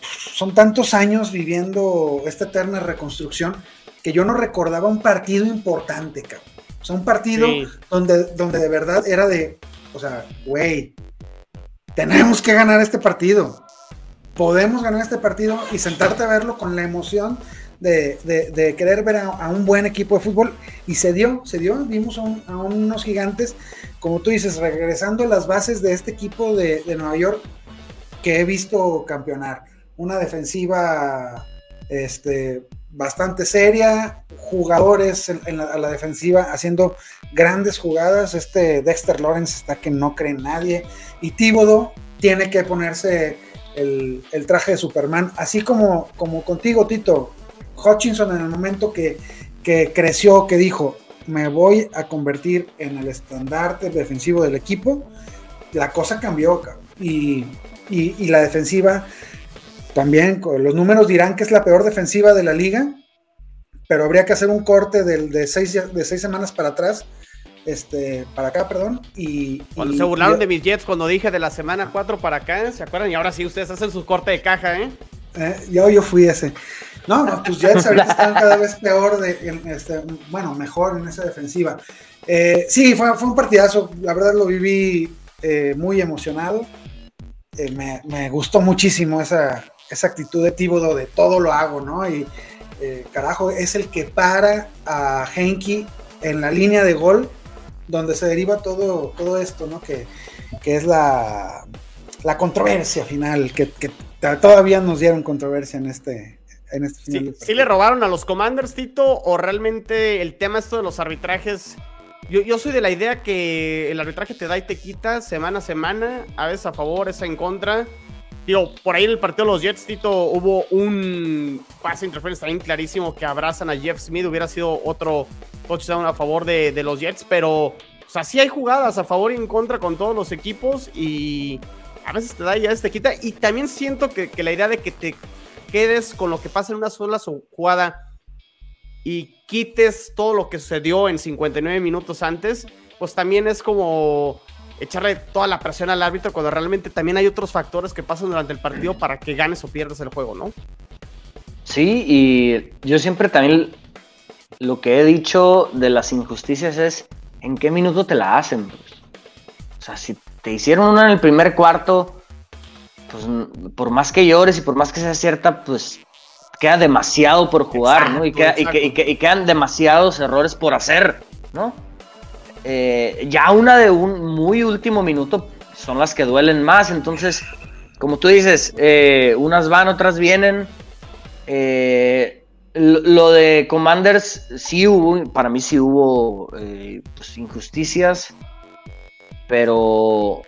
son tantos años viviendo esta eterna reconstrucción que yo no recordaba un partido importante, cabrón. O sea, un partido Sí. donde, donde de verdad era de, o sea, güey, tenemos que ganar este partido. Podemos ganar este partido y sentarte a verlo con la emoción de, querer ver a, un buen equipo de fútbol. Y se dio, se dio. Vimos a, un- a unos gigantes, como tú dices, regresando a las bases de este equipo de, Nueva York que he visto campeonar. Una defensiva este, bastante seria, jugadores a la defensiva haciendo grandes jugadas. Este Dexter Lawrence está que no cree nadie. Y Tíbodo tiene que ponerse el, traje de Superman, así como, como contigo, Tito. Hutchinson en el momento que, que creció, que dijo, me voy a convertir en el estandarte defensivo del equipo, la cosa cambió. Y, y, y la defensiva también, los números dirán que es la peor defensiva de la liga, pero habría que hacer un corte del- de, seis, de seis semanas para atrás este, para acá, perdón. Y, Cuando y- se burlaron y- de mis Jets, cuando dije de la semana 4 para acá, ¿se acuerdan? Y ahora sí, ustedes hacen su corte de caja, ¿eh? Eh, yo, yo fui ese. No, no, tus Jets ahorita están cada vez peor, de, en este, bueno, mejor en esa defensiva. Eh, sí, fue, fue un partidazo, la verdad lo viví eh, muy emocionado. Eh, me, me gustó muchísimo esa, esa actitud de Tíbodo de todo lo hago, ¿no? Y carajo, es el que para a Henky en la línea de gol, donde se deriva todo, todo esto, ¿no? Que, que es la, la controversia final, que, que todavía nos dieron controversia en este, en este final. Sí, del ¿Sí partido. le robaron a los Commanders, Tito? ¿O realmente el tema esto de los arbitrajes? Yo, yo soy de la idea que el arbitraje te da y te quita semana a semana, a veces a favor, a veces en contra. Por ahí en el partido de los Jets, Tito, hubo un pase de interferencia también clarísimo que abrazan a Jeff Smith. Hubiera sido otro touchdown a favor de, de los Jets, pero, o sea, sí hay jugadas a favor y en contra con todos los equipos y a veces te da y a veces te quita. Y también siento que, que la idea de que te quedes con lo que pasa en una sola jugada y quites todo lo que sucedió en 59 minutos antes, pues también es como echarle toda la presión al árbitro cuando realmente también hay otros factores que pasan durante el partido para que ganes o pierdas el juego, ¿no? Sí, y yo siempre también lo que he dicho de las injusticias es en qué minuto te la hacen. pues? O sea, si te hicieron una en el primer cuarto, pues por más que llores y por más que sea cierta, pues queda demasiado por jugar, ¿no? Y, queda- y que- y que- y quedan demasiados errores por hacer, ¿no? Eh, ya una de un muy último minuto son las que duelen más, entonces, como tú dices, eh, unas van, otras vienen. Eh, lo, de Commanders sí hubo, para mí sí hubo eh, pues, injusticias, pero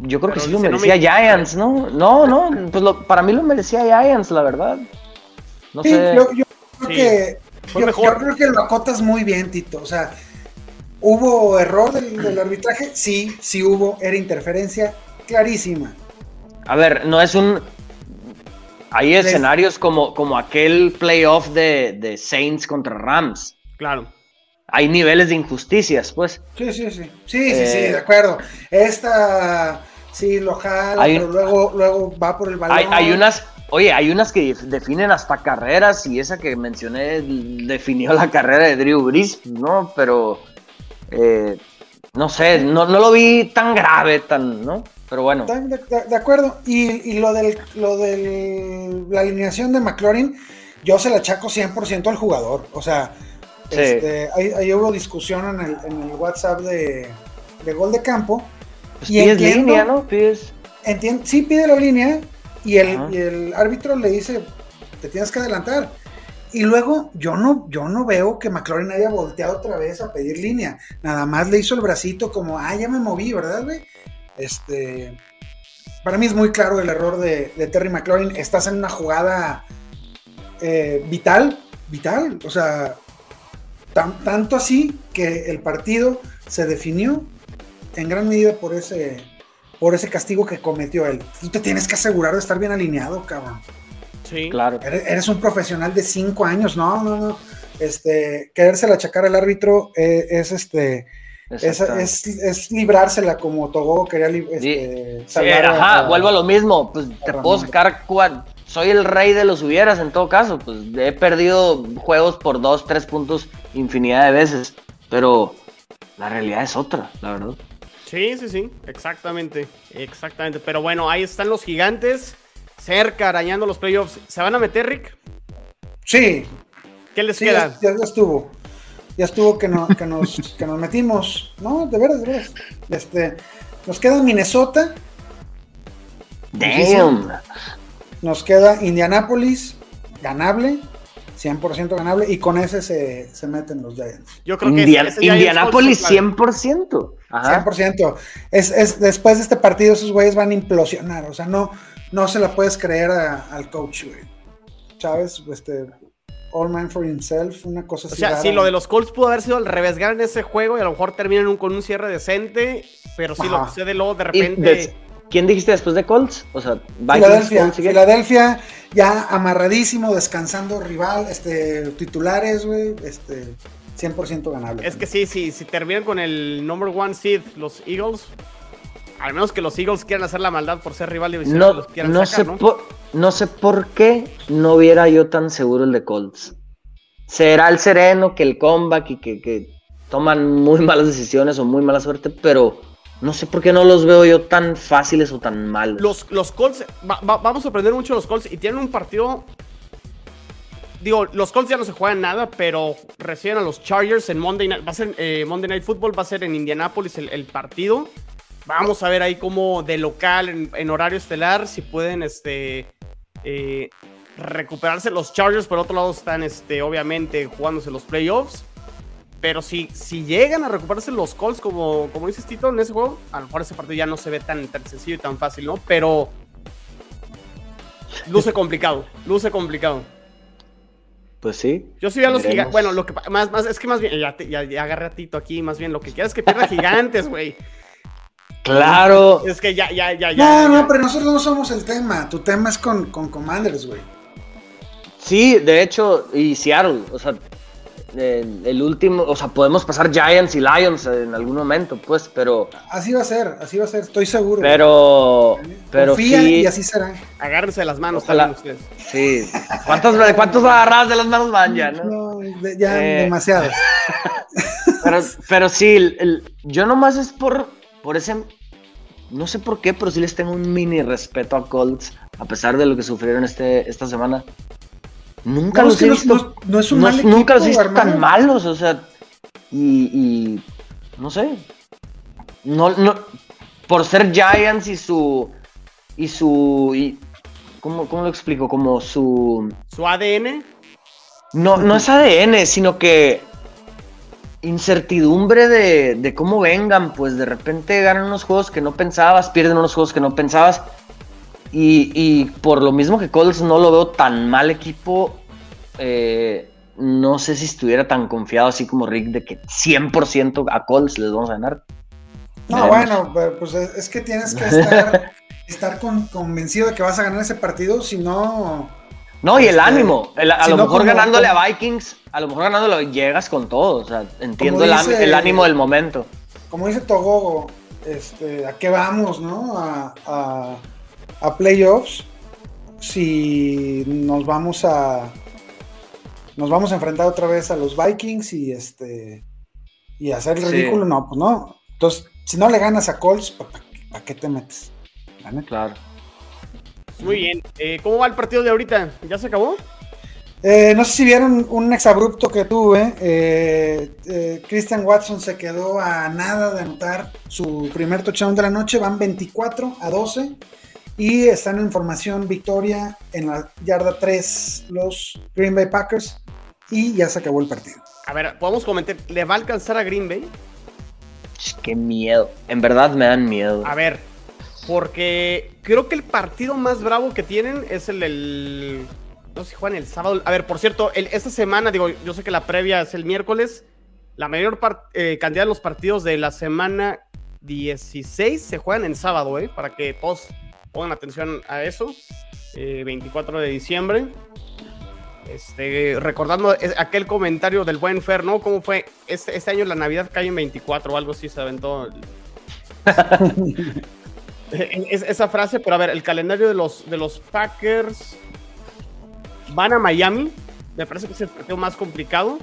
yo creo que sí lo no merecía me- Giants, ¿no? No, no, pues lo- para mí lo merecía Giants, la verdad. No Sí, sé. yo, yo creo Sí, que fue yo, mejor. yo creo que lo acotas muy bien, Tito. O sea, ¿hubo error del, del arbitraje? Sí, sí hubo. Era interferencia clarísima. A ver, no es un. Hay Les- escenarios como, como aquel playoff de, de Saints contra Rams. Claro. Hay niveles de injusticias, pues. Sí, sí, sí. Sí, sí, sí, Eh, de acuerdo. Esta sí lo jala, Hay- pero luego, luego va por el balón. Hay, hay unas, oye, hay unas que definen hasta carreras y esa que mencioné definió la carrera de Drew Brees, ¿no? Pero eh, no sé, no, no lo vi tan grave, tan, ¿no? Pero bueno, De, de- de acuerdo. Y, y lo del lo del la alineación de McLaurin, yo se la achaco 100% al jugador. O sea, Sí. este, ahí, ahí hubo discusión en el, en el WhatsApp de, de Gol de Campo. pues y pides entiendo- línea, ¿no? Pides. Entien- sí pide la línea y el, y el árbitro le dice, te tienes que adelantar. Y luego yo no, yo no veo que McLaurin haya volteado otra vez a pedir línea. Nada más le hizo el bracito como, ah, ya me moví, ¿verdad, güey? Este, para mí es muy claro el error de, Terry McLaurin. Estás en una jugada eh, vital, vital. O sea, tan- tanto así que el partido se definió en gran medida por ese, por ese castigo que cometió él. Tú te tienes que asegurar de estar bien alineado, cabrón. Sí. Claro. Eres, eres un profesional de cinco años, no, no, no. Este, querérsela achacar al árbitro eh, es este, es, es, es librársela como Togo quería este, Sí, salvar a- ajá, a- vuelvo a lo mismo. Pues te puedo sacar. cua- Soy el rey de los hubieras en todo caso. Pues he perdido juegos por dos, tres puntos infinidad de veces. Pero la realidad es otra, la verdad. Sí, sí, sí, exactamente, exactamente. Pero bueno, ahí están los gigantes, cerca, arañando los playoffs. ¿Se van a meter, Rick? Sí, ¿Qué les sí, queda? ya, ya estuvo. Ya estuvo que, no- que, nos, que nos metimos. No, de veras, de veras. Este, nos queda Minnesota, Damn. nos queda Indianapolis, ganable, 100% ganable, y con ese se, se meten los Giants. Yo creo que Indian- ese- ese Indianapolis Colts es clave. 100%. Ajá. 100%. Es, es, después de este partido, esos güeyes van a implosionar. O sea, no, no se la puedes creer a- al coach, güey. ¿Sabes? Este, all man for himself, una cosa O así. sea, rara. sí, lo de los Colts pudo haber sido al revés, ganan ese juego y a lo mejor terminan un- con un cierre decente, pero sí, lo Ajá. que sucede luego de repente... ¿Quién dijiste después de Colts? O sea, Filadelfia? Filadelfia ya amarradísimo, descansando rival, este, titulares, güey, este, 100% ganable. Es que sí, sí, si terminan con el number one seed los Eagles, al menos que los Eagles quieran hacer la maldad por ser rival divisional, No, los quieran no, sacar, sé ¿no? Por, no sé por qué no viera yo tan seguro el de Colts. Será el sereno que el comeback y que, que toman muy malas decisiones o muy mala suerte, pero no sé por qué no los veo yo tan fáciles o tan malos. Los, los Colts, va- va- vamos a aprender mucho los Colts y tienen un partido. Digo, los Colts ya no se juegan nada, pero reciben a los Chargers en Monday Night. Va a ser eh, Monday Night Football, va a ser en Indianapolis el, el partido. Vamos a ver ahí cómo de local, en, en horario estelar, si pueden este, eh, recuperarse los Chargers. Por otro lado, están este, obviamente jugándose los playoffs. Pero si, si llegan a recuperarse los Colts, como, como dices Tito, en ese juego, a lo mejor ese partido ya no se ve tan, tan sencillo y tan fácil, ¿no? Pero luce complicado, luce complicado. Pues sí. Yo sí a los gigantes. Bueno, lo que más, más, es que más bien, ya, te- ya, ya agarré a Tito aquí, más bien, lo que quieras es que pierda gigantes, güey. Claro. Es que ya, ya, ya, ya. No, ya. no, pero nosotros no somos el tema. Tu tema es con, con Commanders, güey. Sí, de hecho, y Seattle, o sea, el, el último, o sea, podemos pasar Giants y Lions en algún momento, pues, pero, Así va a ser, así va a ser, estoy seguro. pero, pero Confía sí, y así será. Agárrense de las manos Ojalá. también ustedes. sí. ¿Cuántos, cuántos agarradas de las manos van ya, no? No, ya Eh. demasiados. Pero, pero sí, el- el- yo nomás es por, por ese, no sé por qué, pero sí les tengo un mini respeto a Colts, a pesar de lo que sufrieron este, esta semana. Nunca No, los he no- visto, no- no es un no- mal nunca los he visto tan malos, o sea, y, y no sé, no, no, por ser Giants y su, y su, y, ¿cómo, cómo lo explico? Como su, Su ADN, no, no es ADN, sino que incertidumbre de, de cómo vengan, pues de repente ganan unos juegos que no pensabas, pierden unos juegos que no pensabas. Y, y por lo mismo que Colts no lo veo tan mal equipo, eh, no sé si estuviera tan confiado así como Rick de que 100% a Colts les vamos a ganar. No, Veremos. bueno, pues es, es que tienes que estar, estar con- convencido de que vas a ganar ese partido, si no... No, y el Este, ánimo. el- a lo mejor como- ganándole como- a Vikings, a lo mejor ganándole llegas con todo. O sea, entiendo el, dice- el ánimo del momento. Como dice Togogo, este, ¿a qué vamos, no? A, a- a playoffs. Si nos vamos a... Nos vamos a enfrentar otra vez a los Vikings y este... Y hacer el Sí. ridículo, no, pues no. Entonces, si no le ganas a Colts, ¿para qué te metes? Claro. Muy bien. Eh, ¿Cómo va el partido de ahorita? ¿Ya se acabó? Eh, no sé si vieron un exabrupto que tuve. eh, eh, Christian Watson se quedó a nada de anotar su primer touchdown de la noche. Van 24 a 12. Y están en formación victoria en la yarda 3 los Green Bay Packers. Y ya se acabó el partido. A ver, podemos comentar, ¿le va a alcanzar a Green Bay? Qué miedo. En verdad me dan miedo. A ver, porque creo que el partido más bravo que tienen es el del. No sé si juegan el sábado. A ver, por cierto, esta semana, digo, yo sé que la previa es el miércoles. La mayor par- eh, cantidad de los partidos de la semana 16 se juegan en sábado, ¿eh? Para que todos pongan atención a eso. Eh, 24 de diciembre. Este, recordando aquel comentario del buen Fer, ¿no? ¿Cómo fue? Este, este año la Navidad cae en 24 o algo así, se aventó. Eh, es- esa frase, pero a ver, el calendario de los, de los Packers van a Miami. Me parece que es el partido más complicado.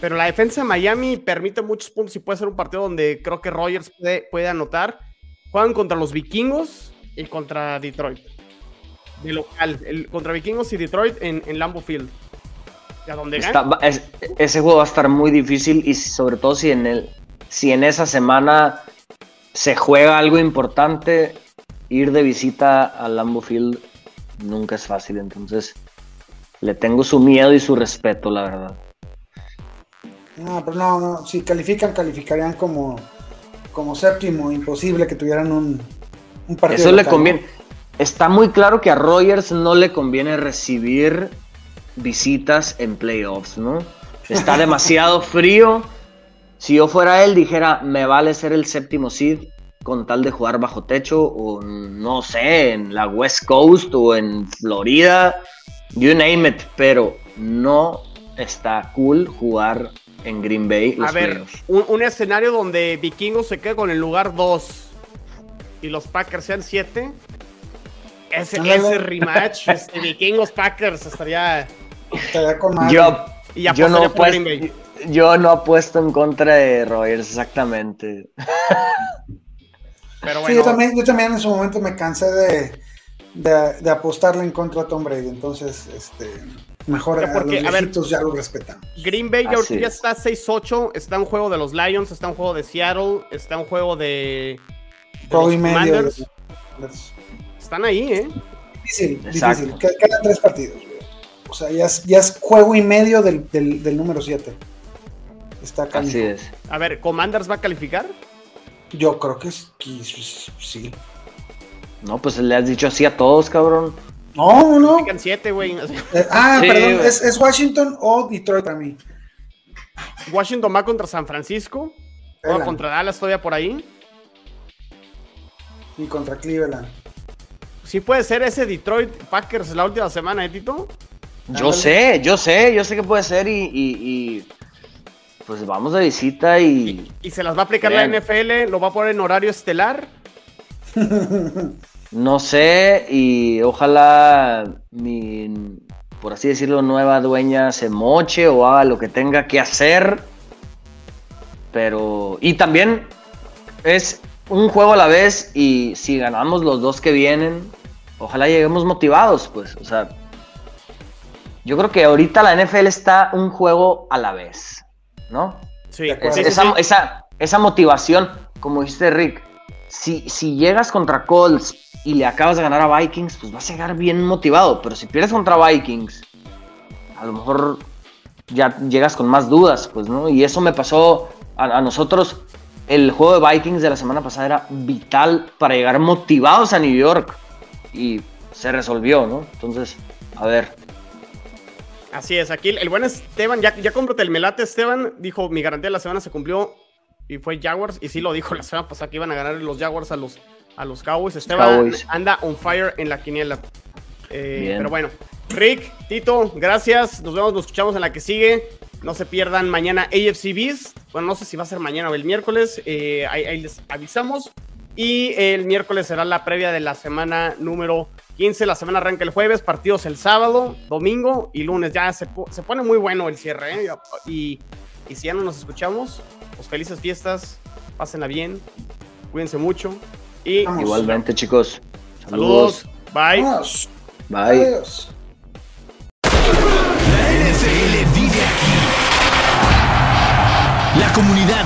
Pero la defensa de Miami permite muchos puntos y puede ser un partido donde creo que Rogers puede, puede anotar. Juegan contra los vikingos y contra Detroit. De local. El, contra vikingos y Detroit en, en Lambeau Field. ¿Y a dónde Está- ganan? va- es- ese juego va a estar muy difícil y sobre todo si en, el, si en esa semana se juega algo importante, ir de visita a Lambeau Field nunca es fácil. Entonces le tengo su miedo y su respeto, la verdad. No, pero no, no. Si califican, calificarían como, como séptimo. Imposible que tuvieran un, un partido. Eso le conviene. Está muy claro que a Rogers no le conviene recibir visitas en playoffs, ¿no? Está demasiado frío. Si yo fuera él, dijera, me vale ser el séptimo seed con tal de jugar bajo techo o no sé, en la West Coast o en Florida, you name it, pero no está cool jugar en Green Bay. Los A ver, un, un escenario donde Vikingos se quede con el lugar 2 y los Packers sean 7. Ese, Ándale. ese rematch, este, Vikingos Packers estaría. Estaría con madre. Yo, Y yo, no por Green Bay. Yo no apuesto en contra de Rogers, exactamente. Pero Sí, bueno, yo, también, yo también en su momento me cansé de, de, de apostarle en contra a Tom Brady. Entonces, este, mejor Pero a porque, los a ver, ya lo respetan. Green Bay ya, ya es. está 6-8. Está un juego de los Lions, está un juego de Seattle, está un juego de. de Juego los y medio. Commanders. de- Están ahí, ¿eh? Difícil, Exacto. difícil. Que- Quedan tres partidos. O sea, ya es, ya es juego y medio del, del, del número 7. Está. Así es. A ver, ¿Commanders va a calificar? Yo creo que, sí. No, pues le has dicho así a todos, cabrón. No, no. 7, güey. Eh, ah, Sí, perdón, es, es Washington o Detroit para mí. Washington va contra San Francisco. Va Pelan. contra Dallas todavía por ahí. Y contra Cleveland. Sí puede ser ese Detroit Packers la última semana, ¿eh, Tito? Yo Ándale. sé, yo sé, yo sé que puede ser y, y- y, pues vamos de visita y Y se las va a aplicar Bien. la NFL, lo va a poner en horario estelar. no sé y ojalá mi, por así decirlo, nueva dueña se moche o haga lo que tenga que hacer. Pero, y también es un juego a la vez y si ganamos los dos que vienen, ojalá lleguemos motivados, pues, o sea, yo creo que ahorita la NFL está un juego a la vez, ¿no? Sí, esa- esa motivación, como dijiste Rick, si, si llegas contra Colts y le acabas de ganar a Vikings, pues vas a llegar bien motivado. Pero si pierdes contra Vikings, a lo mejor ya llegas con más dudas, pues, ¿no? Y eso me pasó a, a nosotros. El juego de Vikings de la semana pasada era vital para llegar motivados a New York. Y se resolvió, ¿no? Entonces, a ver. Así es, aquí el, buen Esteban, ya, ya cómprate el melate, Esteban, dijo, mi garantía de la semana se cumplió y fue Jaguars, y sí lo dijo la semana pasada que iban a ganar los Jaguars a los, a los Cowboys. Esteban Cowboys. anda on fire en la quiniela. Eh, pero bueno, Rick, Tito, gracias, nos vemos, nos escuchamos en la que sigue. No se pierdan mañana AFC Beast. Bueno, no sé si va a ser mañana o el miércoles. eh, ahí, ahí les avisamos. Y el miércoles será la previa de la semana número 15. La semana arranca el jueves, partidos el sábado, domingo y lunes. Ya se, po- se pone muy bueno el cierre. ¿eh? Y, y si ya no nos escuchamos, pues felices fiestas. Pásenla bien. Cuídense mucho. Y Vamos. Igualmente, chicos. saludos. Bye. Bye. Adiós. La NFL vive aquí. La comunidad